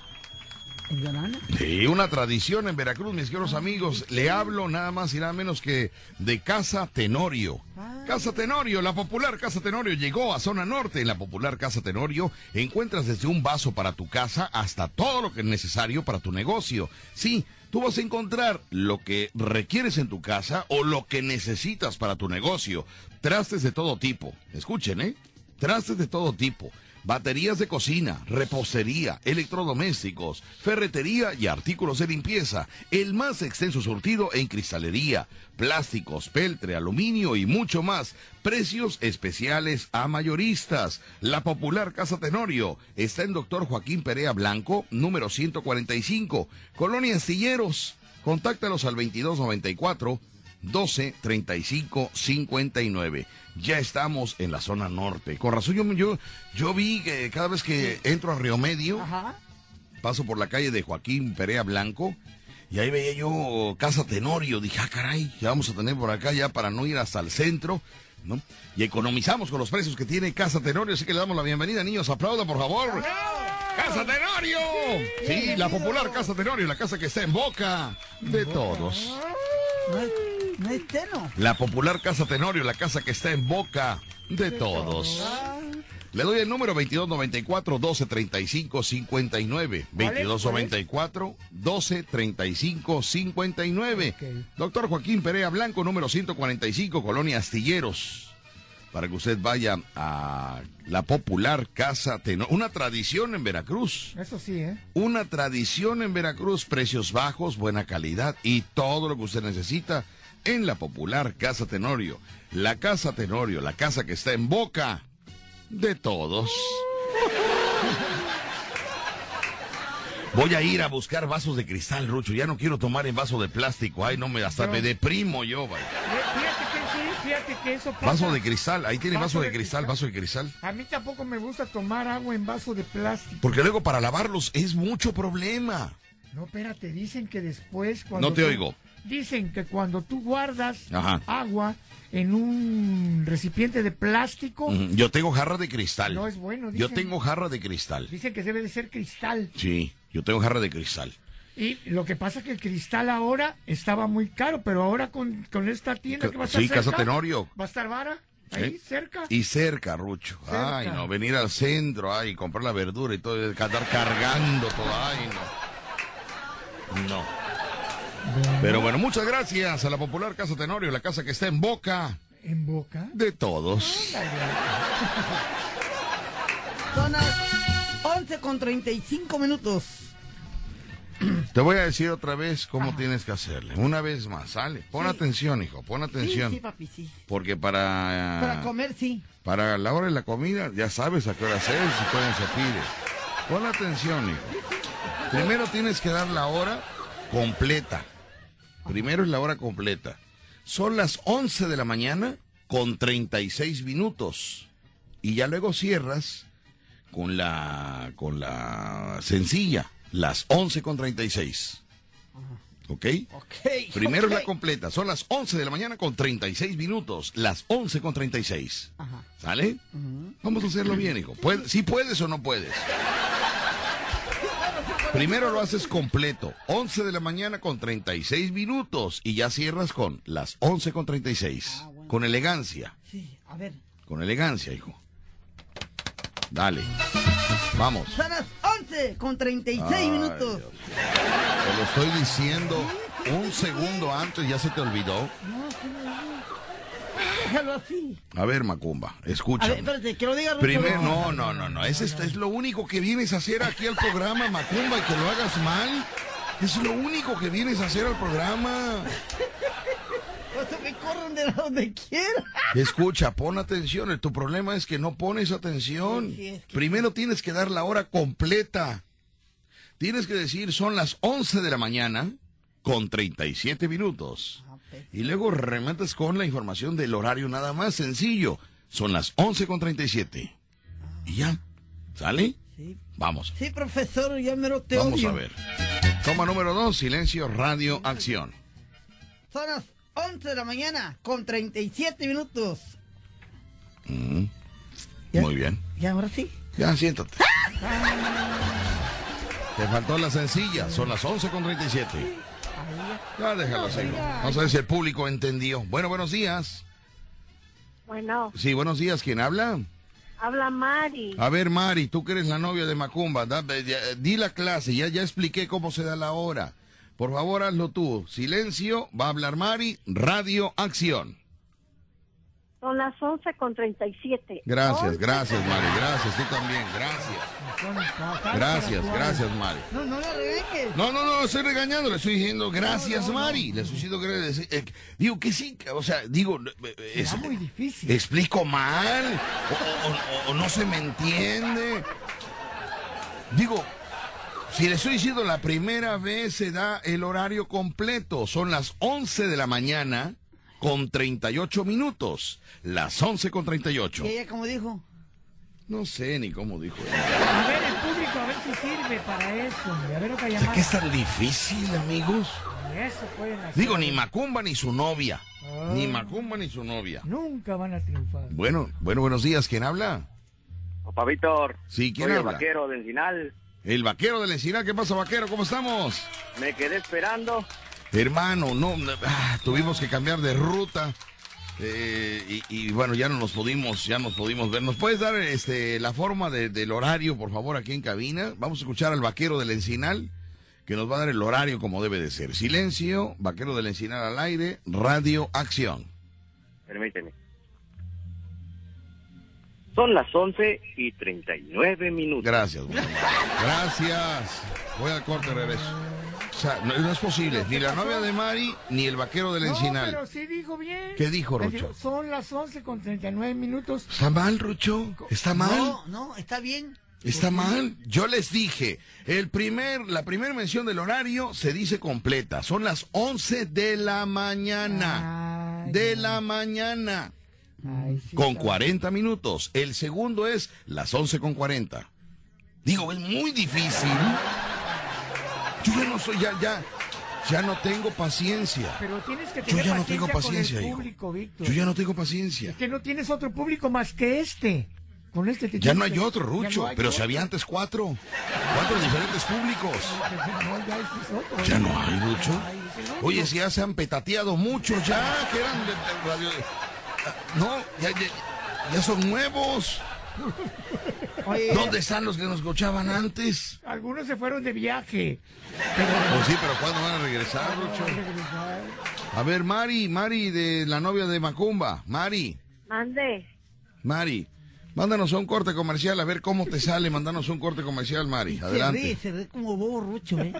Sí, una tradición en Veracruz, mis queridos amigos. Le hablo nada más y nada menos que de Casa Tenorio. Casa Tenorio, la popular Casa Tenorio llegó a zona norte. En la popular Casa Tenorio encuentras desde un vaso para tu casa hasta todo lo que es necesario para tu negocio. Sí, tú vas a encontrar lo que requieres en tu casa o lo que necesitas para tu negocio. Trastes de todo tipo. Escuchen, ¿eh? Trastes de todo tipo. Baterías de cocina, repostería, electrodomésticos, ferretería y artículos de limpieza. El más extenso surtido en cristalería, plásticos, peltre, aluminio y mucho más. Precios especiales a mayoristas. La popular Casa Tenorio está en Doctor Joaquín Perea Blanco, número 145. Colonia Astilleros. Contáctalos al 2294 12 35 59. Ya estamos en la zona norte. Con razón, yo, yo, yo vi que cada vez que entro a Río Medio, Ajá. paso por la calle de Joaquín Perea Blanco, y ahí veía yo Casa Tenorio. Dije, ah, caray, ya vamos a tener por acá ya para no ir hasta el centro, ¿no? Y economizamos con los precios que tiene Casa Tenorio, así que le damos la bienvenida, niños. Aplaudan, por favor. ¡Casa Tenorio! Sí, la popular Casa Tenorio, la casa que está en boca de todos. No es Teno. La popular Casa Tenorio, la casa que está en boca de todos. Le doy el número 2294-1235-59. 2294-1235-59. Ok. Doctor Joaquín Perea Blanco, número 145, Colonia Astilleros. Para que usted vaya a la popular Casa Tenorio. Una tradición en Veracruz. Eso sí, ¿eh? Una tradición en Veracruz, precios bajos, buena calidad y todo lo que usted necesita en la popular Casa Tenorio. La Casa Tenorio, la casa que está en boca de todos. Voy a ir a buscar vasos de cristal, Rucho. Ya no quiero tomar en vaso de plástico. Ay, no me hasta No. me deprimo yo. vaya. Fíjate que sí, fíjate que eso pasa. Vaso de cristal, ahí tiene vaso, Vaso de, de cristal, cristal. vaso de cristal. A mí tampoco me gusta tomar agua en vaso de plástico. Porque luego para lavarlos es mucho problema. No, espérate, dicen que después cuando No te oigo. Dicen que cuando tú guardas Ajá. agua en un recipiente de plástico, Yo tengo jarra de cristal. no es bueno. Yo Dicen, tengo jarra de cristal. Dicen que debe de ser cristal. Sí, yo tengo jarra de cristal. Y lo que pasa es que el cristal ahora estaba muy caro, pero ahora con, con esta tienda que va a estar sí, Casa Tenorio. Va a estar vara, ahí ¿Eh? cerca. Y cerca, Rucho. Cerca. Ay, no, venir al centro, ay, comprar la verdura y todo, andar cargando todo, ay, no. No. Pero bueno, muchas gracias a la popular Casa Tenorio, la casa que está en boca En boca. de todos. Son las 11 con 35 minutos. Te voy a decir otra vez cómo tienes que hacerle. Una vez más, sale. Pon Sí. atención, hijo, pon atención. Sí, sí, papi, sí. Porque para... Para comer, sí. Para la hora de la comida, ya sabes a qué hora es, si pueden se pide. Pon atención, hijo. Primero tienes que dar la hora completa. Primero es la hora completa. Son las 11 de la mañana con 36 minutos. Y ya luego cierras con la, con la sencilla, las 11 con 36. ¿Ok? Ok. Primero es la completa. Son las 11 de la mañana con 36 minutos. Las 11 con 36. Ajá. ¿Sale? Vamos a hacerlo bien, hijo. ¿Puedes- ¿Sí puedes o no puedes? Primero lo haces completo. 11 de la mañana con 36 minutos. Y ya cierras con las 11 con 36. Ah, bueno. Con elegancia. Sí, a ver. Con elegancia, hijo. Dale. Vamos. Son las 11 con 36 Ay, minutos. Dios. Te lo estoy diciendo un segundo antes, ya se te olvidó. No. Déjalo así. A ver, Macumba, A ver, escúchame. espérate, que lo diga. Primero, no, no, no, no. Es, es, es lo único que vienes a hacer aquí al programa, Macumba, y que lo hagas mal. Es lo único que vienes a hacer al programa. Pues me corren de donde quiera. Escucha, pon atención. Tu problema es que no pones atención. Sí, es que- Primero tienes que dar la hora completa. Tienes que decir, son las 11 de la mañana con 37 minutos. Ah, Y luego rematas con la información del horario nada más sencillo. Son las 11 con 37. Y ya. ¿Sale? Sí, Vamos. sí, profesor, ya me lo te Vamos odio. a ver. Toma número 2, silencio, radio, acción. Son las 11 de la mañana con 37 minutos. Ya. Muy bien. Y ahora sí. Ya, siéntate. Te faltó la sencilla. Son las 11 con 37. Ya déjalo así. Vamos a ver si el público entendió. Bueno, buenos días. Bueno, Sí, buenos días. ¿Quién habla? habla Mari. A ver, Mari, tú que eres la novia de Macumba, da- ya- di la clase, ya, ya expliqué cómo se da la hora. Por favor, hazlo tú. Silencio, va a hablar Mari, radio, acción. Son las 11 con 37. Gracias, Once gracias, con- Mari, gracias, tú también, gracias. Gracias, gracias, Mari. No, no la rebeques. No, no, no, estoy regañando, le estoy diciendo gracias, Mari. Le estoy diciendo gracias. Eh, digo que sí, o sea, digo, eh, eh, es- Está muy difícil. explico mal, o, o- o- o no se me entiende. Digo, si le estoy diciendo la primera vez se da el horario completo, son las 11 de la mañana con 38 minutos, las 11 con 38. Y ella como dijo. No sé ni cómo dijo. A ver, el público, a ver si sirve para eso. A ver, otra ¿Qué llamada. es tan difícil, amigos? Eso pueden hacer. Digo, ni Macumba ni su novia. Ah. Ni Macumba ni su novia. Nunca van a triunfar. Bueno, bueno, buenos días. ¿Quién habla? Papá Víctor. Sí, ¿quién soy el vaquero del final. El vaquero de la encina. ¿Qué pasa, vaquero? ¿Cómo estamos? Me quedé esperando. Hermano, no, ah, tuvimos que cambiar de ruta. Eh, y, y, bueno, ya no nos pudimos, ya nos pudimos ver. ¿Nos puedes dar este la forma de- del horario, por favor, aquí en cabina? Vamos a escuchar al vaquero del Encinal, que nos va a dar el horario como debe de ser. Silencio, vaquero del Encinal al aire, radio, acción. Permíteme. Son las 11 y 39 minutos. Gracias. Gracias. Voy al corte, regreso. O sea, no, no es posible. Ni la novia de Mari, ni el vaquero del No, Encinal. pero sí dijo bien. ¿Qué dijo, Rucho? Son las 11 con 39 minutos. ¿Está mal, Rucho? ¿Está mal? No, no, está bien. Está mal. Yo les dije, el primer, la primera mención del horario se dice completa. Son las 11 de la mañana. Ay, de la mañana. Ay, sí, Con está- 40 minutos. El segundo es las 11 con 40. Digo, es muy difícil. Yo ya no soy, ya, ya, ya no tengo paciencia. Pero tienes que Yo tener ya no tengo paciencia, con el hijo. público, Víctor. Yo ya no tengo paciencia. Es que no tienes otro público más que este. Con este te Ya no hay otro, Rucho. no hay pero si había antes cuatro. Cuatro diferentes públicos. No, ya este es otro. Ya no hay, Rucho. Oye, si ya se han petateado muchos ya, que eran de, de radio. Ah, No, ya, ya, ya son nuevos. Oye, ¿Dónde están los que nos escuchaban antes? Algunos se fueron de viaje. Pues sí, pero ¿cuándo van a regresar, Rucho? A ver, Mari, Mari de la novia de Macumba. Mari, Mande. Mari, mándanos un corte comercial, a ver cómo te sale. Mándanos un corte comercial, Mari. se ríe, Adelante. se ríe como bobo rucho, ¿eh?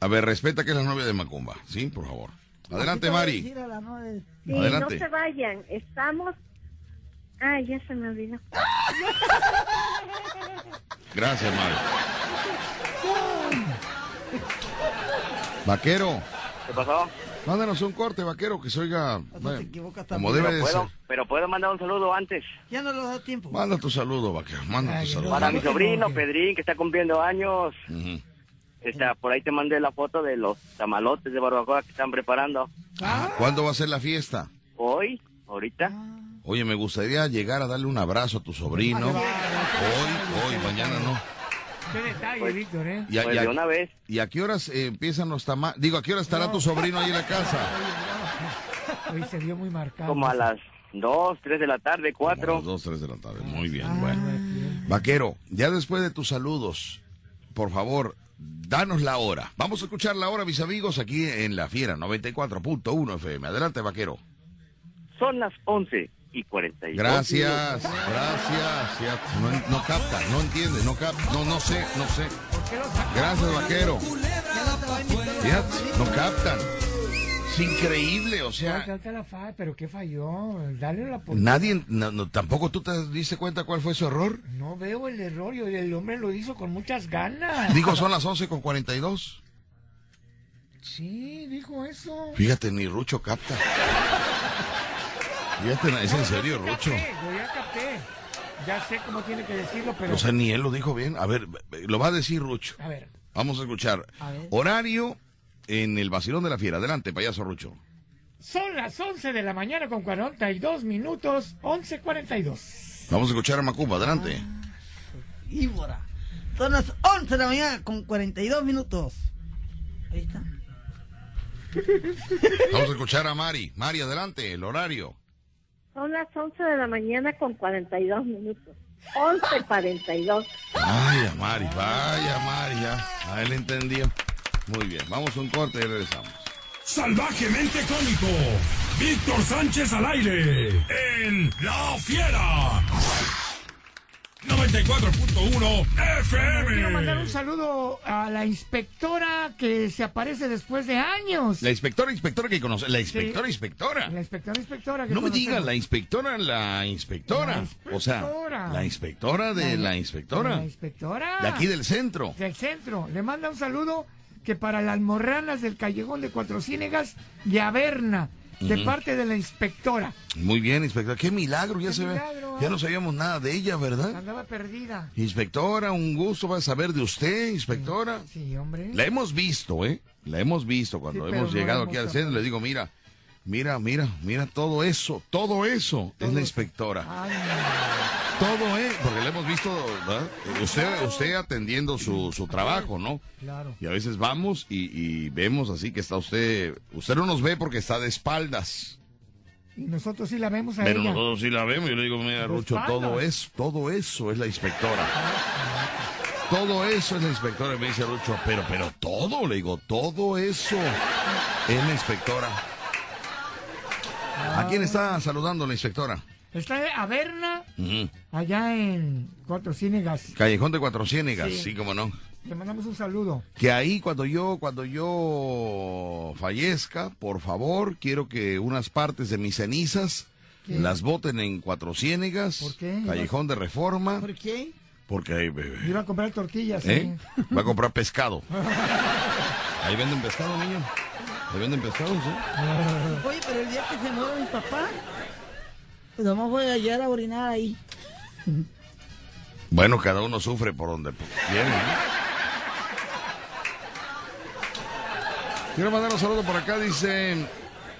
A ver, respeta que es la novia de Macumba. Sí, por favor. Adelante, Mari. Sí, Adelante. no se vayan. Estamos. Ah, ya se me olvidó. Gracias, Mari. Vaquero, ¿Qué pasó? mándanos un corte, vaquero, que se oiga bueno, se equivoca como también. debe de ser. ¿Puedo, pero puedo mandar un saludo antes. Ya no lo da tiempo. Manda tu saludo, vaquero, manda tu saludo. Para mi no te sobrino, enojes. Pedrín, que está cumpliendo años. Está, por ahí te mandé la foto de los tamalotes de barbacoa que están preparando. Ah, ¿Cuándo va a ser la fiesta? Hoy, ahorita. Oye, me gustaría llegar a darle un abrazo a tu sobrino. Hoy, hoy, mañana no. Qué detalle, Pues- Víctor, ¿eh? ¿Y a, Pues y a- de una vez. y a qué horas eh, empiezan los tamales? Digo, ¿a qué hora estará tu sobrino ahí en la casa? Hoy se vio muy marcado. Como a las 2, 3 de la tarde, Como a 4. las dos, tres de la tarde. Muy bien, Ah, bueno. bien. Vaquero, ya después de tus saludos, por favor, danos la hora. Vamos a escuchar la hora, mis amigos, aquí en La Fiera, 94.1 FM. Adelante, Vaquero. Son las 11 y 42. Gracias, gracias. Ya, no, no capta, no entiende, no capta, no, no sé, no sé. Gracias, Vaquero. Ya, no captan. Es increíble, o sea, pero qué falló. Dale la oportunidad. nadie, no, no, tampoco tú te diste cuenta cuál fue su error. No veo el error y el hombre lo hizo con muchas ganas. Digo, son las 11 con 42. Sí, dijo eso. Fíjate, ni Rucho capta. Fíjate, es en serio, Yo ya Rucho. capté, Yo ya capté. Ya sé cómo tiene que decirlo, pero. O sea, ni él lo dijo bien. A ver, lo va a decir Rucho. A ver, Vamos a escuchar. A ver. Horario en el Basilón de la Fiera. Adelante, payaso Rucho. son las 11 de la mañana con 42 minutos, 11.42. Vamos a escuchar a Macumba. Adelante. Íbora. Son las 11 de la mañana con 42 minutos. Ahí está. Vamos a escuchar a Mari. Mari, adelante, el horario. Son las 11 de la mañana con 42 minutos. 11.42. Vaya, Mari, vaya, Mari, ya. A él entendió. Muy bien, vamos a un corte y regresamos. Salvajemente cómico. Víctor Sánchez al aire. En La Fiera. 94.1 Quiero mandar un FM. saludo a la inspectora que se aparece después de años. La inspectora, inspectora que conoce. La inspectora, Sí. inspectora. La inspectora, inspectora. que No me digas, la inspectora, la inspectora. La O sea, inspectora. la inspectora de la inspectora. La inspectora. De aquí del centro. Del centro. Le manda un saludo que para las morranas del callejón de Cuatro Ciénegas de Averna, de parte de la inspectora. Muy bien, inspectora. Qué milagro, ya Qué se ve. Ya ¿eh? no sabíamos nada de ella, ¿verdad? Andaba perdida. Inspectora, un gusto va a saber de usted, inspectora. Sí, hombre. La hemos visto, ¿eh? La hemos visto cuando Sí, hemos llegado aquí al centro. Le digo, mira, mira, mira, mira todo eso, todo eso es la inspectora. Ay. Todo es, porque la hemos visto, ¿verdad? Eh, Usted, usted atendiendo su, su trabajo, ¿no? Claro. Y a veces vamos y, y vemos así que está usted, usted no nos ve porque está de espaldas. Y nosotros sí la vemos a Pero ella. nosotros sí la vemos. Yo le digo, mira, Rucho, todo es, todo eso es la inspectora. Todo eso es la inspectora. Y me dice Rucho, pero, pero todo, le digo, todo eso es la inspectora. ¿A quién está saludando la inspectora? Está a Berna, allá en Cuatro Ciénegas. Callejón de Cuatro Ciénegas, Sí. sí, como no. Le mandamos un saludo. Que ahí cuando yo, cuando yo fallezca, por favor, quiero que unas partes de mis cenizas ¿Qué? las boten en Cuatro Ciénegas, ¿Por qué? Callejón de Reforma, ¿Por qué? porque ahí, eh, Iba a comprar tortillas. ¿eh? ¿eh? va a comprar pescado. Ahí venden pescado, niño. Ahí venden pescado, sí. Oye, pero el día que se muera mi papá, pues nomás voy a llegar a orinar ahí. Bueno, cada uno sufre por donde viene. Quiero mandar un saludo por acá, dicen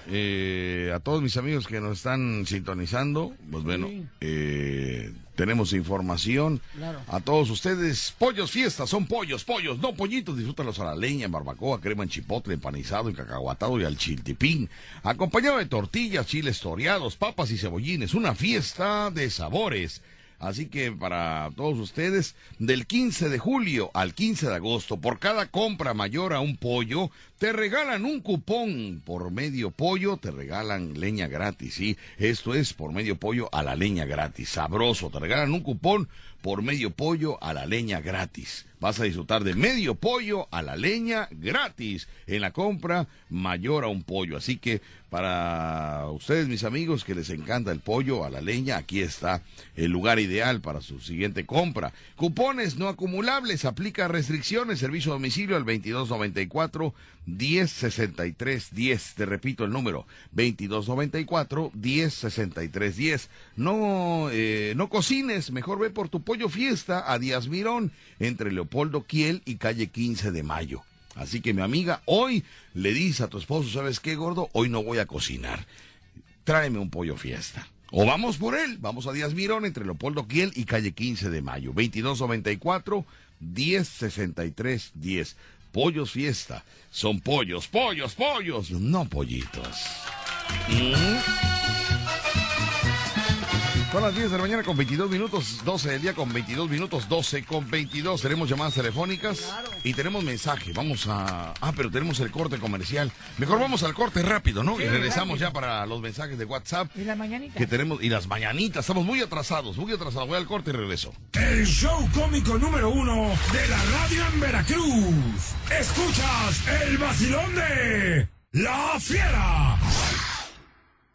eh, a todos mis amigos que nos están sintonizando. Pues bueno, eh, tenemos información. Claro. A todos ustedes, pollos fiestas, son pollos, pollos, no pollitos, disfrútalos a la leña, en barbacoa, crema en chipotle, empanizado, en cacahuatado y al chiltipín, acompañado de tortillas, chiles toreados, papas y cebollines, una fiesta de sabores. Así que para todos ustedes, del 15 de julio al 15 de agosto, por cada compra mayor a un pollo, te regalan un cupón por medio pollo, te regalan leña gratis, ¿sí? Esto es por medio pollo a la leña gratis, sabroso, te regalan un cupón por medio pollo a la leña gratis. Vas a disfrutar de medio pollo a la leña gratis en la compra mayor a un pollo. Así que para ustedes, mis amigos, que les encanta el pollo a la leña, aquí está el lugar ideal para su siguiente compra. Cupones no acumulables, aplica restricciones, servicio a domicilio al 2294 1063 10. Te repito el número, 2294 1063 10. No, eh, no cocines, mejor ve por tu pollo fiesta a Díaz Mirón, entre Leopoldo Kiel y calle 15 de Mayo. Así que mi amiga, hoy le dice a tu esposo, ¿sabes qué, gordo? Hoy no voy a cocinar. Tráeme un pollo fiesta. O vamos por él, vamos a Díaz Mirón entre Leopoldo Kiel y calle 15 de mayo, 2294 1063 10. Pollos fiesta. Son pollos, pollos, pollos, no pollitos. Son las 10 de la mañana con 22 minutos, 12 del día con 22 minutos, 12 con 22. Tenemos llamadas telefónicas y tenemos mensaje. Vamos a... Ah, pero tenemos el corte comercial. Mejor vamos al corte rápido, ¿no? Sí, y regresamos rápido. ya para los mensajes de WhatsApp Y la mañanita. que tenemos. Y las mañanitas, estamos muy atrasados, muy atrasados. Voy al corte y regreso. El show cómico número uno de la radio en Veracruz. Escuchas el vacilón de La Fiera.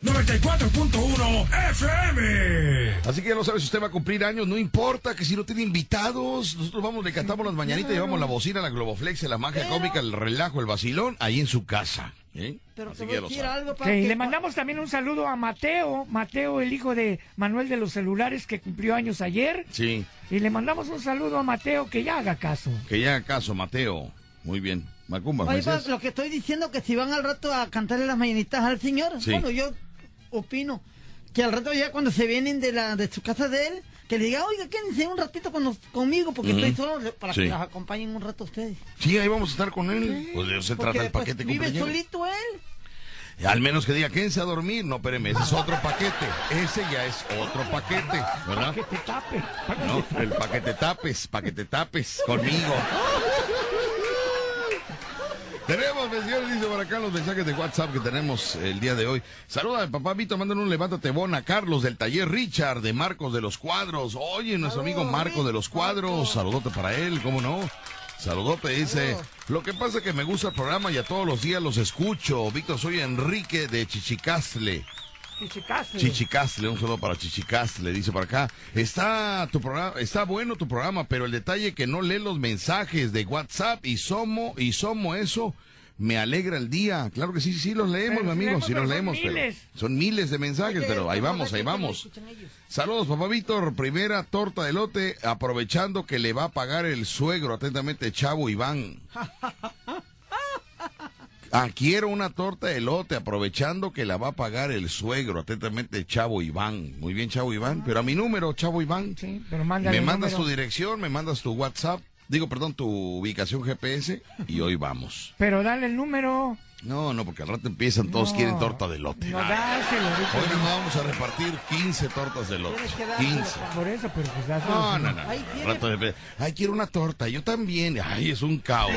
94.1 FM. Así que ya lo sabes, usted va a cumplir años, no importa que si no tiene invitados, nosotros vamos, le cantamos las mañanitas, llevamos la bocina, la globoflex, la magia cómica, el relajo, el vacilón, ahí en su casa. ¿eh? Pero Así que ya lo sabe. algo para Sí, que... le mandamos también un saludo a Mateo, Mateo, el hijo de Manuel de los celulares que cumplió años ayer. Sí, Y le mandamos un saludo a Mateo que ya haga caso. que ya haga caso, Mateo. Muy bien. Macumba, ¿me Oye, pues, lo que estoy diciendo que si van al rato a cantarle las mañanitas al señor, Sí. bueno, yo opino que al rato ya cuando se vienen de la de su casa de él, que le diga, oiga, quédense un ratito con nos- conmigo porque estoy solo para Sí. que las acompañen un rato ustedes. Sí, ahí vamos a estar con él. Pues de eso se porque, trata el pues, paquete vive solito él. Al menos que diga, quédense a dormir. No, espéreme, ese es otro paquete. Ese ya es otro paquete, ¿verdad? Que te tape. No, el paquete tapes, paquete tapes conmigo. Tenemos, menciones, dice por acá los mensajes de WhatsApp que tenemos el día de hoy. Saluda al papá Vito, mandan un levántate bona, Carlos del taller Richard de Marcos de los Cuadros. Oye, nuestro amigo Marcos de los Cuadros, saludote para él, ¿cómo no? Saludote, dice. Lo que pasa es que me gusta el programa y a todos los días los escucho. Víctor, soy Enrique de Chichicastle. Chichicastle. Chichicastle, un saludo para Chichicastle, dice por acá. Está tu programa, está bueno tu programa, pero el detalle que no lee los mensajes de WhatsApp y somo, y somo eso, me alegra el día. Claro que sí, sí los leemos, Pero mi sí los leemos, pero miles. son miles de mensajes, Oye, pero ahí vamos, ahí vamos. Saludos, papá Víctor, primera torta de lote, aprovechando que le va a pagar el suegro, atentamente, Chavo Iván. Ah, quiero una torta de elote, aprovechando que la va a pagar el suegro, atentamente Chavo Iván. Muy bien, Chavo Iván, pero a mi número, Chavo Iván. Sí, pero me mandas tu dirección, me mandas tu WhatsApp, digo, perdón, tu ubicación GPS y hoy vamos. Pero dale el número. No, no, porque al rato empiezan, todos No. quieren torta de lote. No, Ah, dáselo. Hoy nos vamos a repartir 15 tortas de lote. Tienes que dárselo 15. Por eso, pero pues dáselo. No, no, no. Al tiene. rato de- Ay, quiero una torta. Yo también. Ay, es un caos.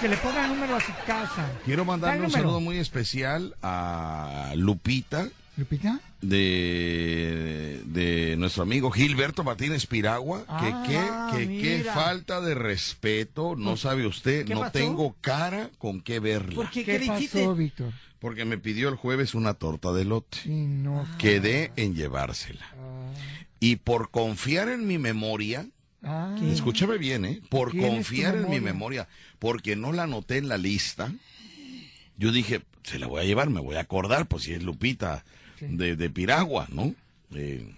Que le ponga el número a su casa. Quiero mandarle un número. saludo muy especial a Lupita ¿Lupita? de, de nuestro amigo Gilberto Martínez Piragua. Ah, que qué, que qué falta de respeto. No sabe usted, ¿Qué no pasó? tengo cara con qué verla. ¿Por qué? ¿Qué, ¿Qué pasó, Víctor? Porque me pidió el jueves una torta de lote. Sí, no. Quedé en llevársela. Y por confiar en mi memoria, Ah, escúchame bien, ¿eh? Por ¿Quién es tu confiar en mi memoria? memoria, porque no la anoté en la lista, yo dije, se la voy a llevar, me voy a acordar, pues si es Lupita Sí. de, de Piragua, ¿no? Eh,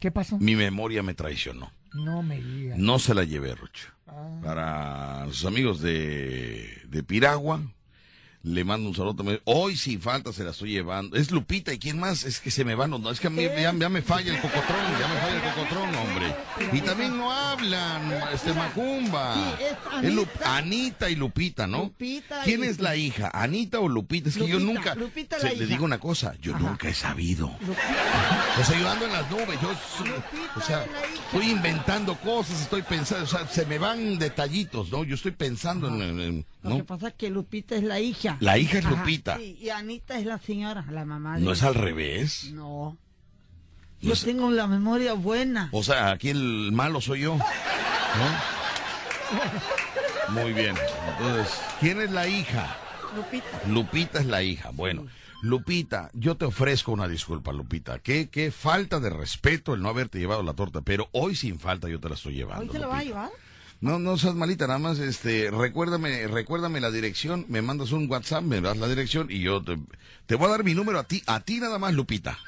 ¿Qué pasó? mi memoria me traicionó. No me digas. No se la llevé, Rocho. Ah. Para los amigos de, de Piragua, le mando un saludo también. Hoy sin falta se la estoy llevando. Es Lupita y quién más, es que se me van los... no, Es que a mí ya, ya me falla el cocotrón, ya me falla el cocotrón, hombre. Y también no hablan, este Macumba. Sí, es Anita. Anita y Lupita, ¿no? Lupita ¿Quién es la hija? ¿Anita o Lupita? Es que yo nunca... Lupita se- la le digo una cosa, yo Ajá. nunca he sabido. Lupita. O sea, yo ando en las nubes, yo o sea, estoy inventando cosas, estoy pensando, o sea, se me van detallitos, ¿no? Yo estoy pensando en, en- en- Lo que pasa es que Lupita es la hija. La hija es Ajá, Lupita. sí, y Anita es la señora, la mamá. de ¿No es al revés? No. No Yo es- tengo la memoria buena. O sea, aquí el malo soy yo, ¿no? Muy bien. Entonces, ¿quién es la hija? Lupita. Lupita es la hija. Bueno, Lupita, yo te ofrezco una disculpa, Lupita. Qué, qué falta de respeto el no haberte llevado la torta, pero hoy sin falta yo te la estoy llevando. ¿Hoy se la va a llevar? No, no seas malita, nada más, este, recuérdame, recuérdame la dirección, me mandas un WhatsApp, me das la dirección y yo te, te voy a dar mi número a ti, a ti nada más, Lupita.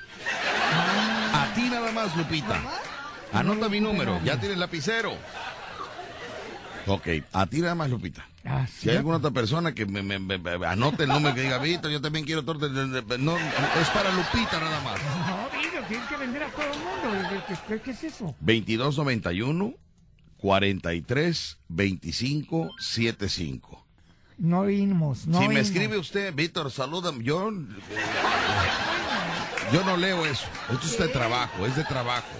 A ti nada más, Lupita. Anota mi número, ya tienes lapicero. Ok, a ti nada más, Lupita. Ah, Si hay alguna otra persona que me, me- me- me- anote el número que diga, Víctor, yo también quiero torta, no, es para Lupita nada más. No, Víctor, tienes que vender a todo el mundo. ¿Qué, qué- qué es eso? 2291 43 25 75. No oímos. No si me escribe usted, Víctor, salúdame. Yo, yo no leo eso. Esto es de trabajo, es de trabajo.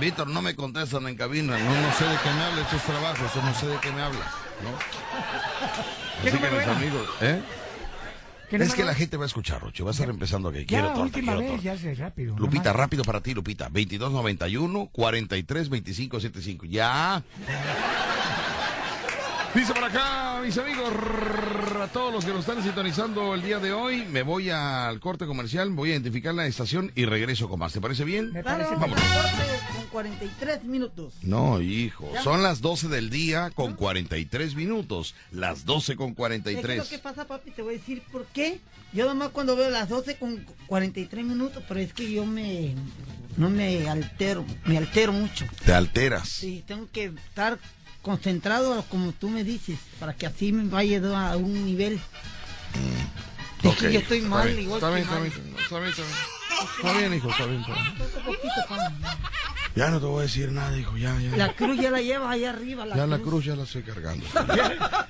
Víctor, no me contestan en cabina. No, no sé de qué me hablas. Esto es trabajo. Eso no sé de qué me hablas. ¿no? ¿Qué Así que mis amigos, ¿eh? ¿Qué Es número que la gente va a escuchar, Rocho. Va a estar empezando que Ya, quiero torta, última quiero vez, torta. ya sé, rápido. Lupita, nomás. rápido para ti, Lupita. 2291 43 25 75. Ya. Dice por acá, mis amigos, a todos los que nos están sintonizando el día de hoy, me voy al corte comercial, voy a identificar la estación y regreso con más. ¿Te parece bien? Me parece Vámonos. con 43 minutos. No, hijo, son las 12 del día con 43 minutos. Las 12 con Es que lo 43. que pasa, papi, te voy a decir por qué. Yo nomás cuando veo las 12 con 43 minutos, pero es que yo me... No me altero, me altero mucho. Te alteras. Sí, tengo que estar concentrado como tú me dices, para que así me vaya a un nivel. Es Ok, que yo estoy mal, igual está que bien, está mal. bien, está bien, está bien. Está bien, hijo, está bien, está bien. Ya no te voy a decir nada, hijo, ya, ya. La cruz ya la llevas allá arriba. La ya la cruz. cruz ya la estoy cargando.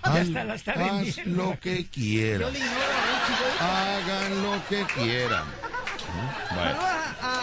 Ya Haz, está, la está haz lo que voy. Hagan lo que quieran. ¿Mm? Bueno, Saludos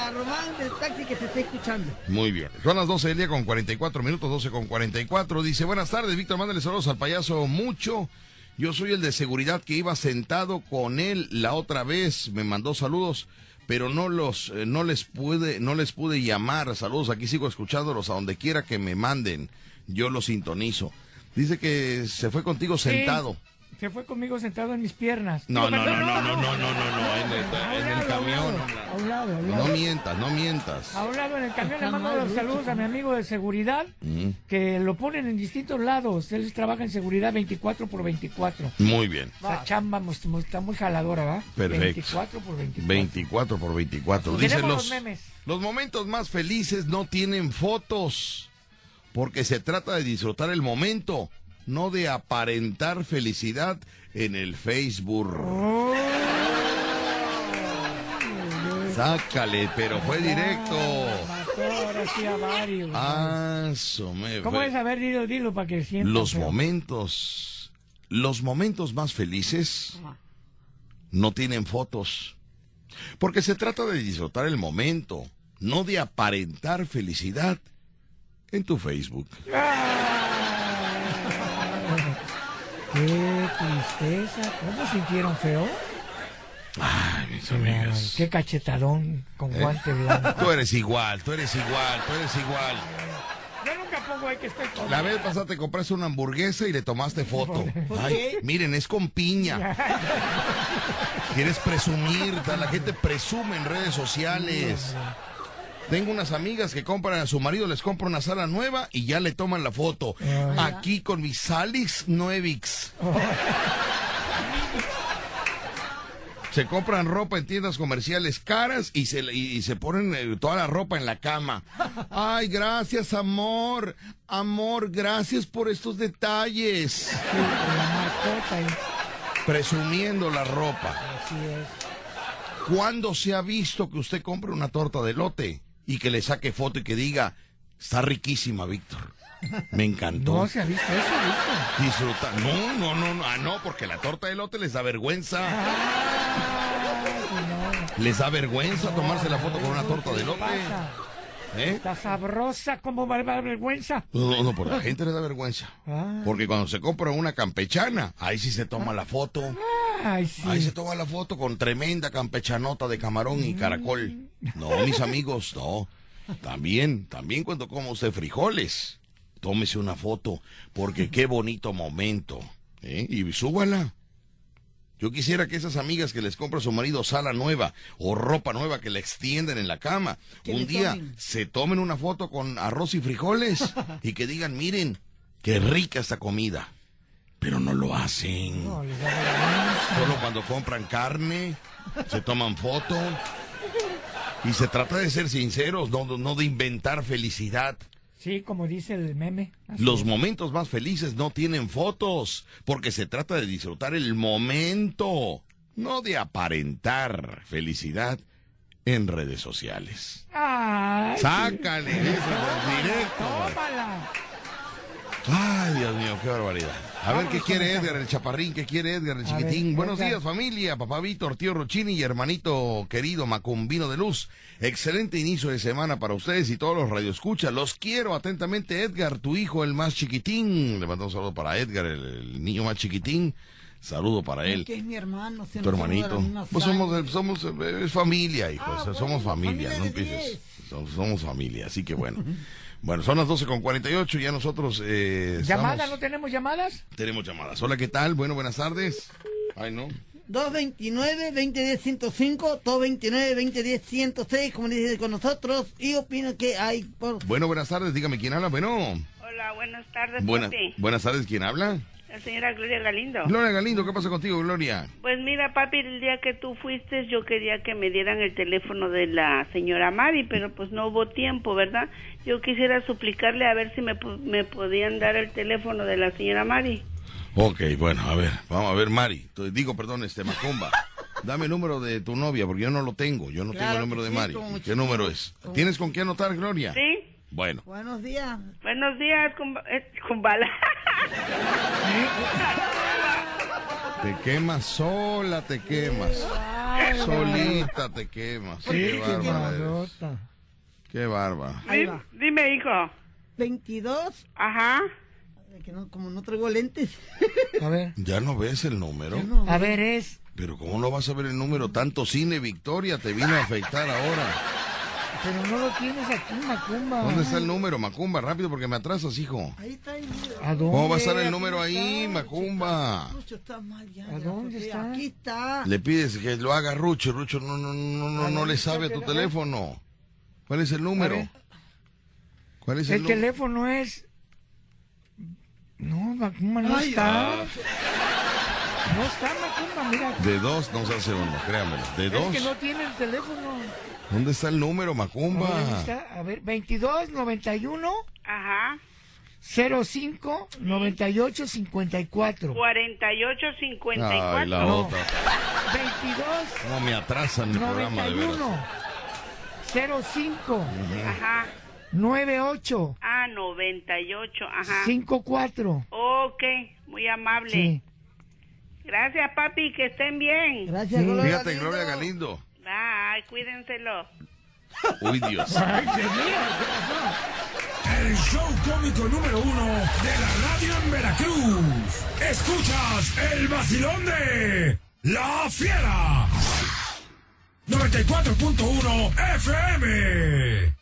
a, Román del taxi que se está escuchando. muy bien. Son las 12 del día con 44 minutos, 12 con 44. Dice, buenas tardes, Víctor, mándale saludos al payaso mucho. Yo soy el de seguridad que iba sentado con él la otra vez. Me mandó saludos, pero no los, eh, no les pude, no les pude llamar. Saludos, aquí sigo escuchándolos a donde quiera que me manden. Yo los sintonizo. Dice que se fue contigo Sí, sentado. Se fue conmigo sentado en mis piernas. No, no, no, no, no, no, no, no, no, en el, en el camión. A un lado, a un No lado. mientas, no mientas. A un lado en el camión le mando los Lucho. saludos a mi amigo de seguridad, Mm, que lo ponen en distintos lados. Él trabaja en seguridad 24 por 24. Muy bien. Esa chamba está muy jaladora, ¿va? Perfecto. 24 por 24. 24 por 24. Y Dice tenemos los, los memes. los momentos más felices no tienen fotos, porque se trata de disfrutar el momento, no de aparentar felicidad en el Facebook. Oh. Sácale, pero fue directo. Ah, su me ¿Cómo es? A ver, dilo, dilo para que sientan. Los feo. momentos los momentos más felices no tienen fotos. Porque se trata de disfrutar el momento, no de aparentar felicidad en tu Facebook. Qué tristeza. ¿Cómo sintieron feo? Ay, mis amigas. Qué cachetadón con ¿Eh? guante blanco. Tú eres igual, tú eres igual, tú eres igual. Yo nunca pongo ahí que estoy con... La vez pasada te compraste una hamburguesa y le tomaste foto. ¿Por Ay, miren, es con piña. Quieres presumir, la gente presume en redes sociales. Tengo unas amigas que compran a su marido, les compra una sala nueva y ya le toman la foto. Aquí con mis Salix Nuevix. Se compran ropa en tiendas comerciales caras y se, y, y se ponen eh, toda la ropa en la cama. Ay, gracias, amor. Amor, gracias por estos detalles. Presumiendo la ropa. Así es. ¿Cuándo se ha visto que usted compre una torta de lote y que le saque foto y que diga, está riquísima, Víctor? Me encantó. No se ha visto eso, ¿viste? Disfruta. No, no, no, no. Ah, no, porque la torta de lote les da vergüenza. Les da vergüenza tomarse la foto con una torta de lote. ¿Eh? Está sabrosa como va a dar vergüenza. No, no, no, por la gente le da vergüenza. Ah. Porque cuando se compra una campechana, ahí sí se toma la foto. Ay, sí. Ahí se toma la foto con tremenda campechanota de camarón y caracol. No, mis amigos, no. También, también cuando coma usted frijoles, tómese una foto, porque qué bonito momento. ¿eh? Y súbala. Yo quisiera que esas amigas que les compra a su marido sala nueva o ropa nueva que le extienden en la cama, un día tomen. se tomen una foto con arroz y frijoles y que digan, miren, qué rica esta comida. Pero no lo hacen. No. Solo cuando compran carne, se toman foto. Y se trata de ser sinceros, no, no de inventar felicidad. Sí, como dice el meme. Así Los momentos más felices no tienen fotos, porque se trata de disfrutar el momento, no de aparentar felicidad en redes sociales. Ay, sí. Sácale eso directo. Tómala. Ay, Dios mío, qué barbaridad. A ver, ¿qué quiere Edgar, el chaparrín? ¿Qué quiere Edgar, el chiquitín? ver, Buenos días, familia. Papá Víctor, tío Rochini y hermanito querido Macumbino de Luz. Excelente inicio de semana para ustedes y todos los radioescuchas. Los quiero atentamente, Edgar, tu hijo, el más chiquitín. Le mando un saludo para Edgar, el, el niño más chiquitín. Saludo para él. Que es mi hermano. si Tu hermanito. Pues somos, somos eh, es familia, hijo. Ah, o sea, somos familia, familia no empieces. somos familia, así que bueno. bueno, son las 12 con 48, ya nosotros eh, ¿Llamadas? estamos- ¿No tenemos llamadas? tenemos llamadas. Hola, ¿qué tal? Bueno, buenas tardes. Ay, no. 229-2010-105, 229-2010-106, como dice con nosotros, y opino que hay por... Bueno, buenas tardes. Dígame quién habla. Bueno, Hola, buenas tardes, buenas, buenas tardes. ¿Quién habla? La señora Gloria Galindo. Gloria Galindo, ¿qué pasa contigo, Gloria? Pues mira, papi, el día que tú fuiste yo quería que me dieran el teléfono de la señora Mari, pero pues no hubo tiempo, ¿verdad? Yo quisiera suplicarle a ver si me, me podían dar el teléfono de la señora Mari. Ok, bueno, a ver, vamos a ver, Mari. Te Digo, perdón, este Macumba. Dame el número de tu novia, porque yo no lo tengo. Yo no tengo el número de sí, Mari. ¿Qué número es? ¿Tienes con qué anotar, Gloria? ¿Sí? Bueno, Buenos días. Buenos días, con, eh, te quemas sola, te quemas. Solita te quemas. Sí, qué qué bárbara eres. Qué bárbara. Dime, hijo. 22, Ajá. que no, como no traigo lentes. A ver. ¿Ya no ves el número? No, A ver, es. Pero ¿cómo no vas a ver el número? Tanto cine Victoria te vino a afectar ahora. Pero no lo tienes aquí, Macumba. ¿Dónde está el número, Macumba? Rápido porque me atrasas, hijo. Ahí está el número. ¿A dónde? ¿Cómo va a estar el número ahí, está. Macumba? Rucho está mal ya. ¿A dónde está? Aquí está. Le pides que lo haga Rucho. Rucho no, no, no, no, no le sabe a tu teléfono. ¿Cuál es el número? ¿Cuál es el, El número? teléfono es. No, Macumba no Ay, está. Ah, No está Macumba, mira. de dos no se hace uno, créamelo. De Es dos. que no tiene el teléfono. ¿Dónde está el número, Macumba? A ver, ¿dónde está? A ver, 22 91 Ajá. 05 98 54. 48 54. Ay, la No. otra. 22 ¿Cómo me atrasan el programa de veras? 91 05 Ajá. 98 Ah, 98. Ajá. 54. Ok, muy amable. Sí. Gracias, papi, que estén bien. Gracias, Gloria Fíjate, Gloria Galindo. Bye, cuídenselo. Uy, Dios. El show cómico número uno de la radio en Veracruz. Escuchas el vacilón de La Fiera. 94.1 FM.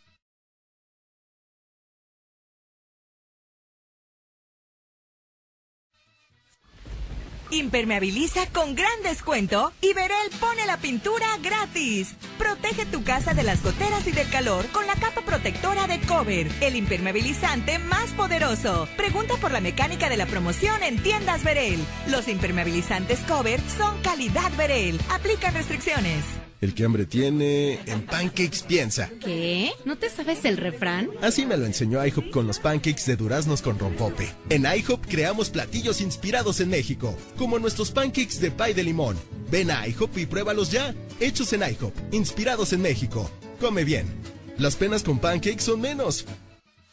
Impermeabiliza con gran descuento y Verel pone la pintura gratis. Protege tu casa de las goteras y del calor con la capa protectora de Cover, el impermeabilizante más poderoso. Pregunta por la mecánica de la promoción en tiendas Verel. Los impermeabilizantes Cover son calidad Verel. Aplican restricciones. El que hambre tiene, en pancakes piensa. ¿Qué? ¿No te sabes el refrán? Así me lo enseñó IHOP con los pancakes de duraznos con rompope. En IHOP creamos platillos inspirados en México, como nuestros pancakes de pay de limón. Ven a IHOP y pruébalos ya. Hechos en IHOP, inspirados en México. Come bien. Las penas con pancakes son menos.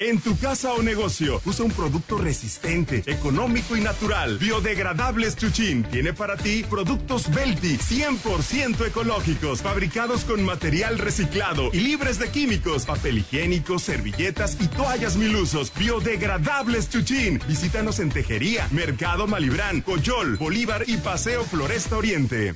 En tu casa o negocio, usa un producto resistente, económico y natural. Biodegradables Chuchín tiene para ti productos Belti 100% ecológicos, fabricados con material reciclado y libres de químicos, papel higiénico, servilletas y toallas mil usos. Biodegradables Chuchín. Visítanos en Tejería, Mercado Malibrán, Coyol, Bolívar y Paseo Floresta Oriente.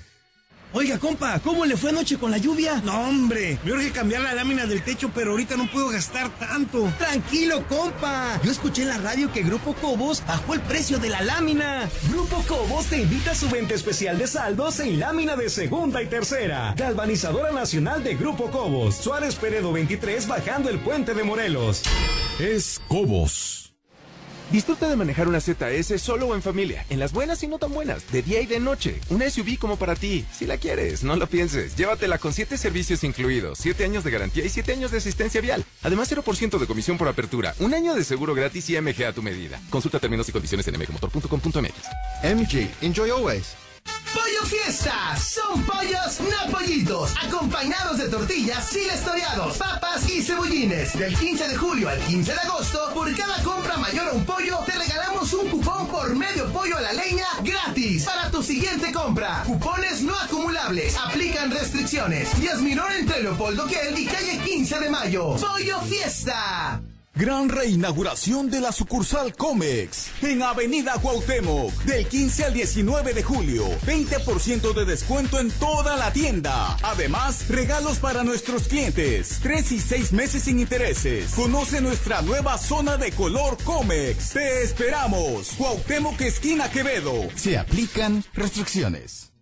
Oiga, compa, ¿cómo le fue anoche con la lluvia? No, hombre, me urge cambiar la lámina del techo, pero ahorita no puedo gastar tanto. Tranquilo, compa. Yo escuché en la radio que Grupo Cobos bajó el precio de la lámina. Grupo Cobos te invita a su venta especial de saldos en lámina de segunda y tercera. Galvanizadora Nacional de Grupo Cobos. Suárez Peredo 23 bajando el puente de Morelos. Es Cobos. Disfruta de manejar una ZS solo o en familia, en las buenas y no tan buenas, de día y de noche. Una SUV como para ti. Si la quieres, no lo pienses. Llévatela con 7 servicios incluidos, 7 años de garantía y 7 años de asistencia vial. Además, 0% de comisión por apertura, un año de seguro gratis y MG a tu medida. Consulta términos y condiciones en mgmotor.com.mx. MG, enjoy always. Pollo Fiesta. Son pollos, no pollitos. Acompañados de tortillas sin historiados, papas y cebollines. Del 15 de julio al 15 de agosto, por cada compra mayor a un pollo, te regalamos un cupón por medio pollo a la leña gratis para tu siguiente compra. Cupones no acumulables. Aplican restricciones. Yasminor entre Leopoldo Kell y calle 15 de mayo. Pollo Fiesta. Gran reinauguración de la sucursal Comex en Avenida Cuauhtémoc del 15 al 19 de julio. 20% de descuento en toda la tienda. Además, regalos para nuestros clientes. 3 y 6 meses sin intereses. Conoce nuestra nueva zona de color Comex. Te esperamos. Cuauhtémoc esquina Quevedo. Se aplican restricciones.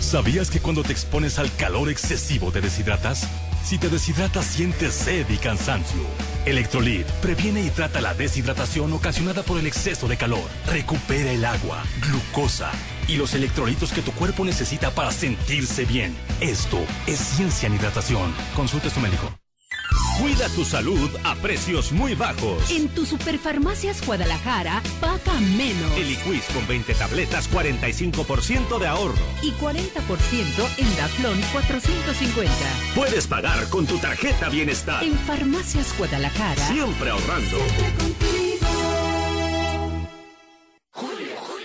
¿Sabías que cuando te expones al calor excesivo te deshidratas? Si te deshidratas sientes sed y cansancio. Electrolit previene y trata la deshidratación ocasionada por el exceso de calor. Recupera el agua, glucosa y los electrolitos que tu cuerpo necesita para sentirse bien. Esto es ciencia en hidratación. Consulta a tu médico. Cuida tu salud a precios muy bajos. En tu Superfarmacias Guadalajara, paga menos. Eliquis con 20 tabletas, 45% de ahorro. Y 40% en Daflón 450. Puedes pagar con tu tarjeta Bienestar. En Farmacias Guadalajara. Siempre ahorrando.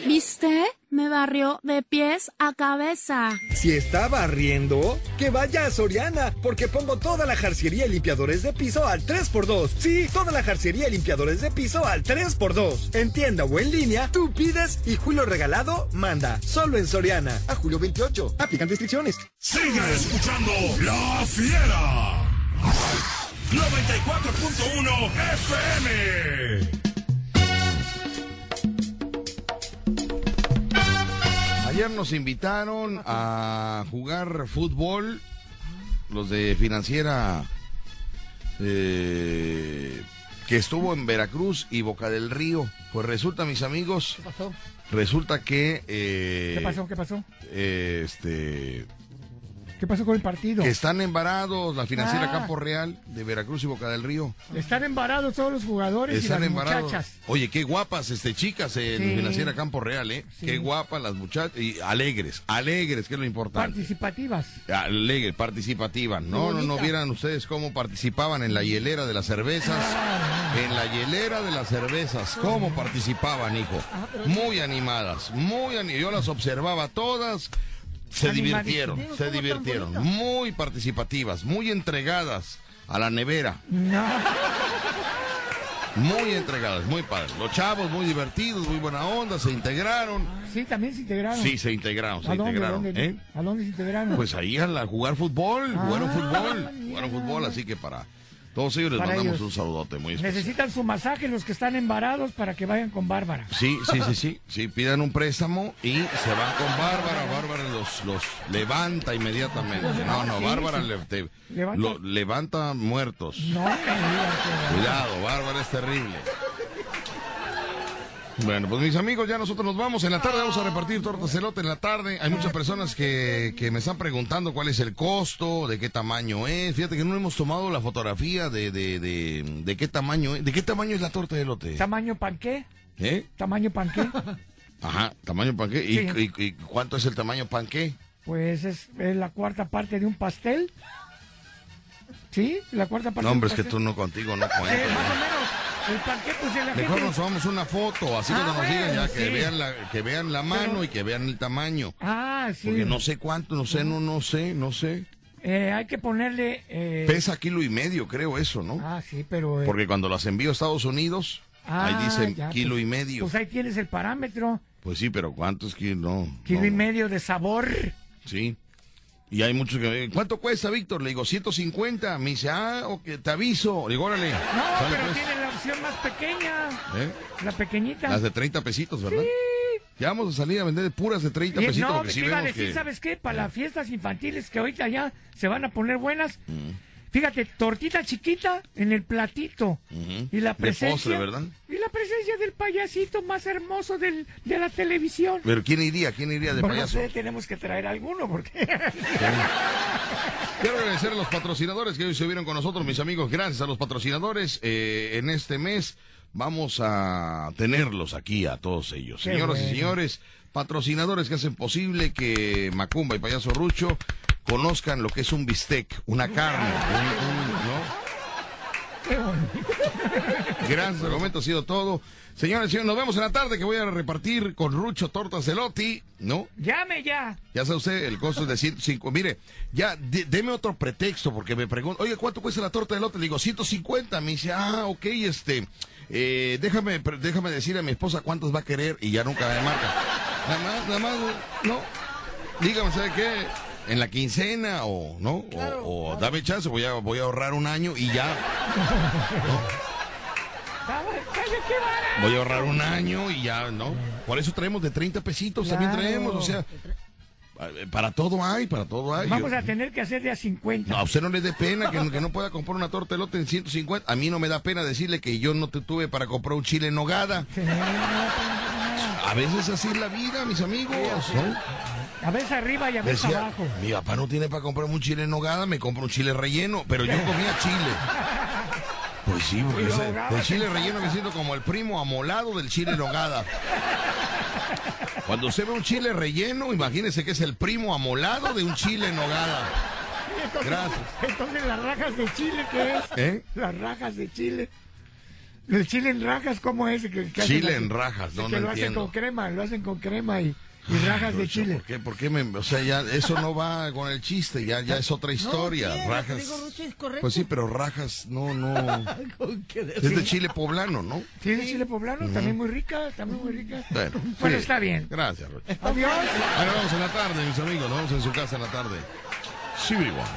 ¿Viste? Me barrió de pies a cabeza. Si está barriendo, que vaya a Soriana, porque pongo toda la jarciería y limpiadores de piso al 3x2. Sí, toda la jarciería y limpiadores de piso al 3x2. En tienda o en línea, tú pides y Julio Regalado manda. Solo en Soriana. A julio 28. Aplican restricciones. Sigue escuchando La Fiera. 94.1 FM. Ayer nos invitaron a jugar fútbol los de financiera eh, que estuvo en Veracruz y Boca del Río. Pues resulta, mis amigos, ¿Qué pasó? resulta que eh, ¿Qué pasó? ¿Qué pasó? eh, este ¿Qué pasó con el partido? Están embarados la financiera Ah. Campo Real de Veracruz y Boca del Río. Están embarados todos los jugadores Están y las embarados. muchachas. Oye, qué guapas este chicas en Sí. financiera Campo Real, ¿eh? Sí. Qué guapas las muchachas y alegres, alegres, que es lo importante. Participativas. Alegres, participativas. No, no, no vieran ustedes cómo participaban en la hielera de las cervezas. En la hielera de las cervezas, cómo participaban, hijo. Muy animadas, muy ani- Yo las observaba todas. Se divirtieron, se ¿cómo tan divirtieron. Muy participativas, muy entregadas a la nevera. No. Muy entregadas, muy padres. Los chavos muy divertidos, muy buena onda, se integraron. Sí, también se integraron. Sí, se integraron, se ¿A dónde, integraron. dónde? ¿eh? ¿A dónde se integraron? Pues ahí a la- jugar fútbol, jugaron Ah, fútbol, mira. jugaron fútbol, así que para todos ellos les mandamos ellos. un saludote muy especial. Necesitan su masaje los que están embarados para que vayan con Bárbara. Sí, sí, sí, sí, sí, pidan un préstamo y se van con Bárbara, Bárbara los, los levanta inmediatamente. No, no, Sí, Bárbara le- te- Levanta- lo- levanta muertos. No Cuidado, Bárbara es terrible. Bueno, pues mis amigos, ya nosotros nos vamos. En la tarde vamos a repartir tortas elote en la tarde. Hay muchas personas que, que me están preguntando cuál es el costo, de qué tamaño es. Fíjate que no hemos tomado la fotografía de, de, de, de qué tamaño es. ¿De qué tamaño es la torta de elote? ¿Tamaño panqué? ¿Eh? ¿Tamaño panqué? Ajá, tamaño panqué. ¿Y, Sí. y- y cuánto es el tamaño panqué? Pues es, es la cuarta parte de un pastel. ¿Sí? La cuarta parte No, hombre, es que tú no contigo no Sí, cuentas. más o menos. Pues la Mejor gente... nos tomamos una foto, así Ah, cuando nos digan ya que vean la, que vean la mano Pero- y que vean el tamaño. Ah, sí. Porque no sé cuánto, no sé, no, no sé, no sé. Eh, hay que ponerle... eh, Pesa kilo y medio, creo eso, ¿no? Ah, sí, pero... eh, Porque cuando las envío a Estados Unidos, ah, ahí dicen ya, kilo pues- y medio. Pues ahí tienes el parámetro. Pues sí, pero ¿cuántos kilos? No, Kilo no, y medio de sabor. Sí. Y hay muchos que me ¿cuánto cuesta, Víctor? Le digo, 150. Me dice, ah, ok, te aviso. Le digo, órale. No, Sale, pero pues. tiene la opción más pequeña. ¿Eh? La pequeñita. Las de 30 pesitos, ¿verdad? Ya vamos a salir a vender de puras de 30 Y- pesitos. no, porque sí te iba a decir, que... ¿sabes qué? Para las fiestas infantiles que ahorita ya se van a poner buenas. Mm. Fíjate, tortita chiquita en el platito. Ujú. Y la De presencia. postre, ¿verdad? Y la presencia del payasito más hermoso del, de la televisión. Pero ¿quién iría? ¿Quién iría de Pues no payaso? sé, tenemos que traer alguno porque. Quiero agradecer a los patrocinadores que hoy se vieron con nosotros, mis amigos. Gracias a los patrocinadores. eh, en este mes vamos a tenerlos aquí a todos ellos. Qué Señoras y señores, patrocinadores que hacen posible que Macumba y Payaso Rucho conozcan lo que es un bistec, una carne, un-. Gracias, al momento ha sido todo. Señores y señores, nos vemos en la tarde que voy a repartir con Rucho tortas de Loti, ¿no? Llame ya. Ya sabe usted, el costo es de 105. Mire, ya, de- deme otro pretexto, porque me pregunto, oye, ¿cuánto cuesta la torta de lote? Le digo, 150. Me dice, ah, ok, este, eh, déjame, déjame decirle a mi esposa cuántas va a querer y ya nunca me marca. Nada más, nada más, no. Dígame, ¿sabe qué? En la quincena o, ¿no? O, o dame chance, voy a, voy a ahorrar un año y ya. Voy a ahorrar un año y ya, ¿no? Por eso traemos de 30 pesitos, también Claro. traemos, o sea, para todo hay, para todo hay. Vamos Yo- a tener que hacer de a 50. No, a usted no le dé pena que, no- que no pueda comprar una torta de lote en 150. A mí no me da pena decirle que yo no te tuve para comprar un chile en nogada. A veces así es la vida, mis amigos. ¿no? A veces arriba y a veces Decía, abajo. mi papá no tiene para comprar un chile en nogada, me compra un chile relleno, pero yo comía chile. Pues sí, porque el chile en relleno me siento como el primo amolado del chile en nogada. Cuando usted ve un chile relleno, imagínese que es el primo amolado de un chile en nogada. Entonces, Gracias. Entonces, las rajas de chile, ¿qué es? ¿Eh? Las rajas de chile. ¿El chile en rajas cómo es? Que, que hacen Chile en rajas, no, que no lo entiendo. hacen con crema, lo hacen con crema y, y rajas de Rucho, chile. ¿Por qué? ¿Por qué me, o sea, ya eso no va con el chiste, ya, ya es otra historia. rajas. digo, Rucho, es correcto. Pues sí, pero rajas, no, no. Es de chile poblano, ¿no? Sí, de chile poblano, también muy rica, también muy rica. Bueno, Bueno, sí. está bien. Gracias, Rucho. Adiós. Ahora vamos en la tarde, mis amigos, nos vemos en su casa en la tarde. Sí, igual.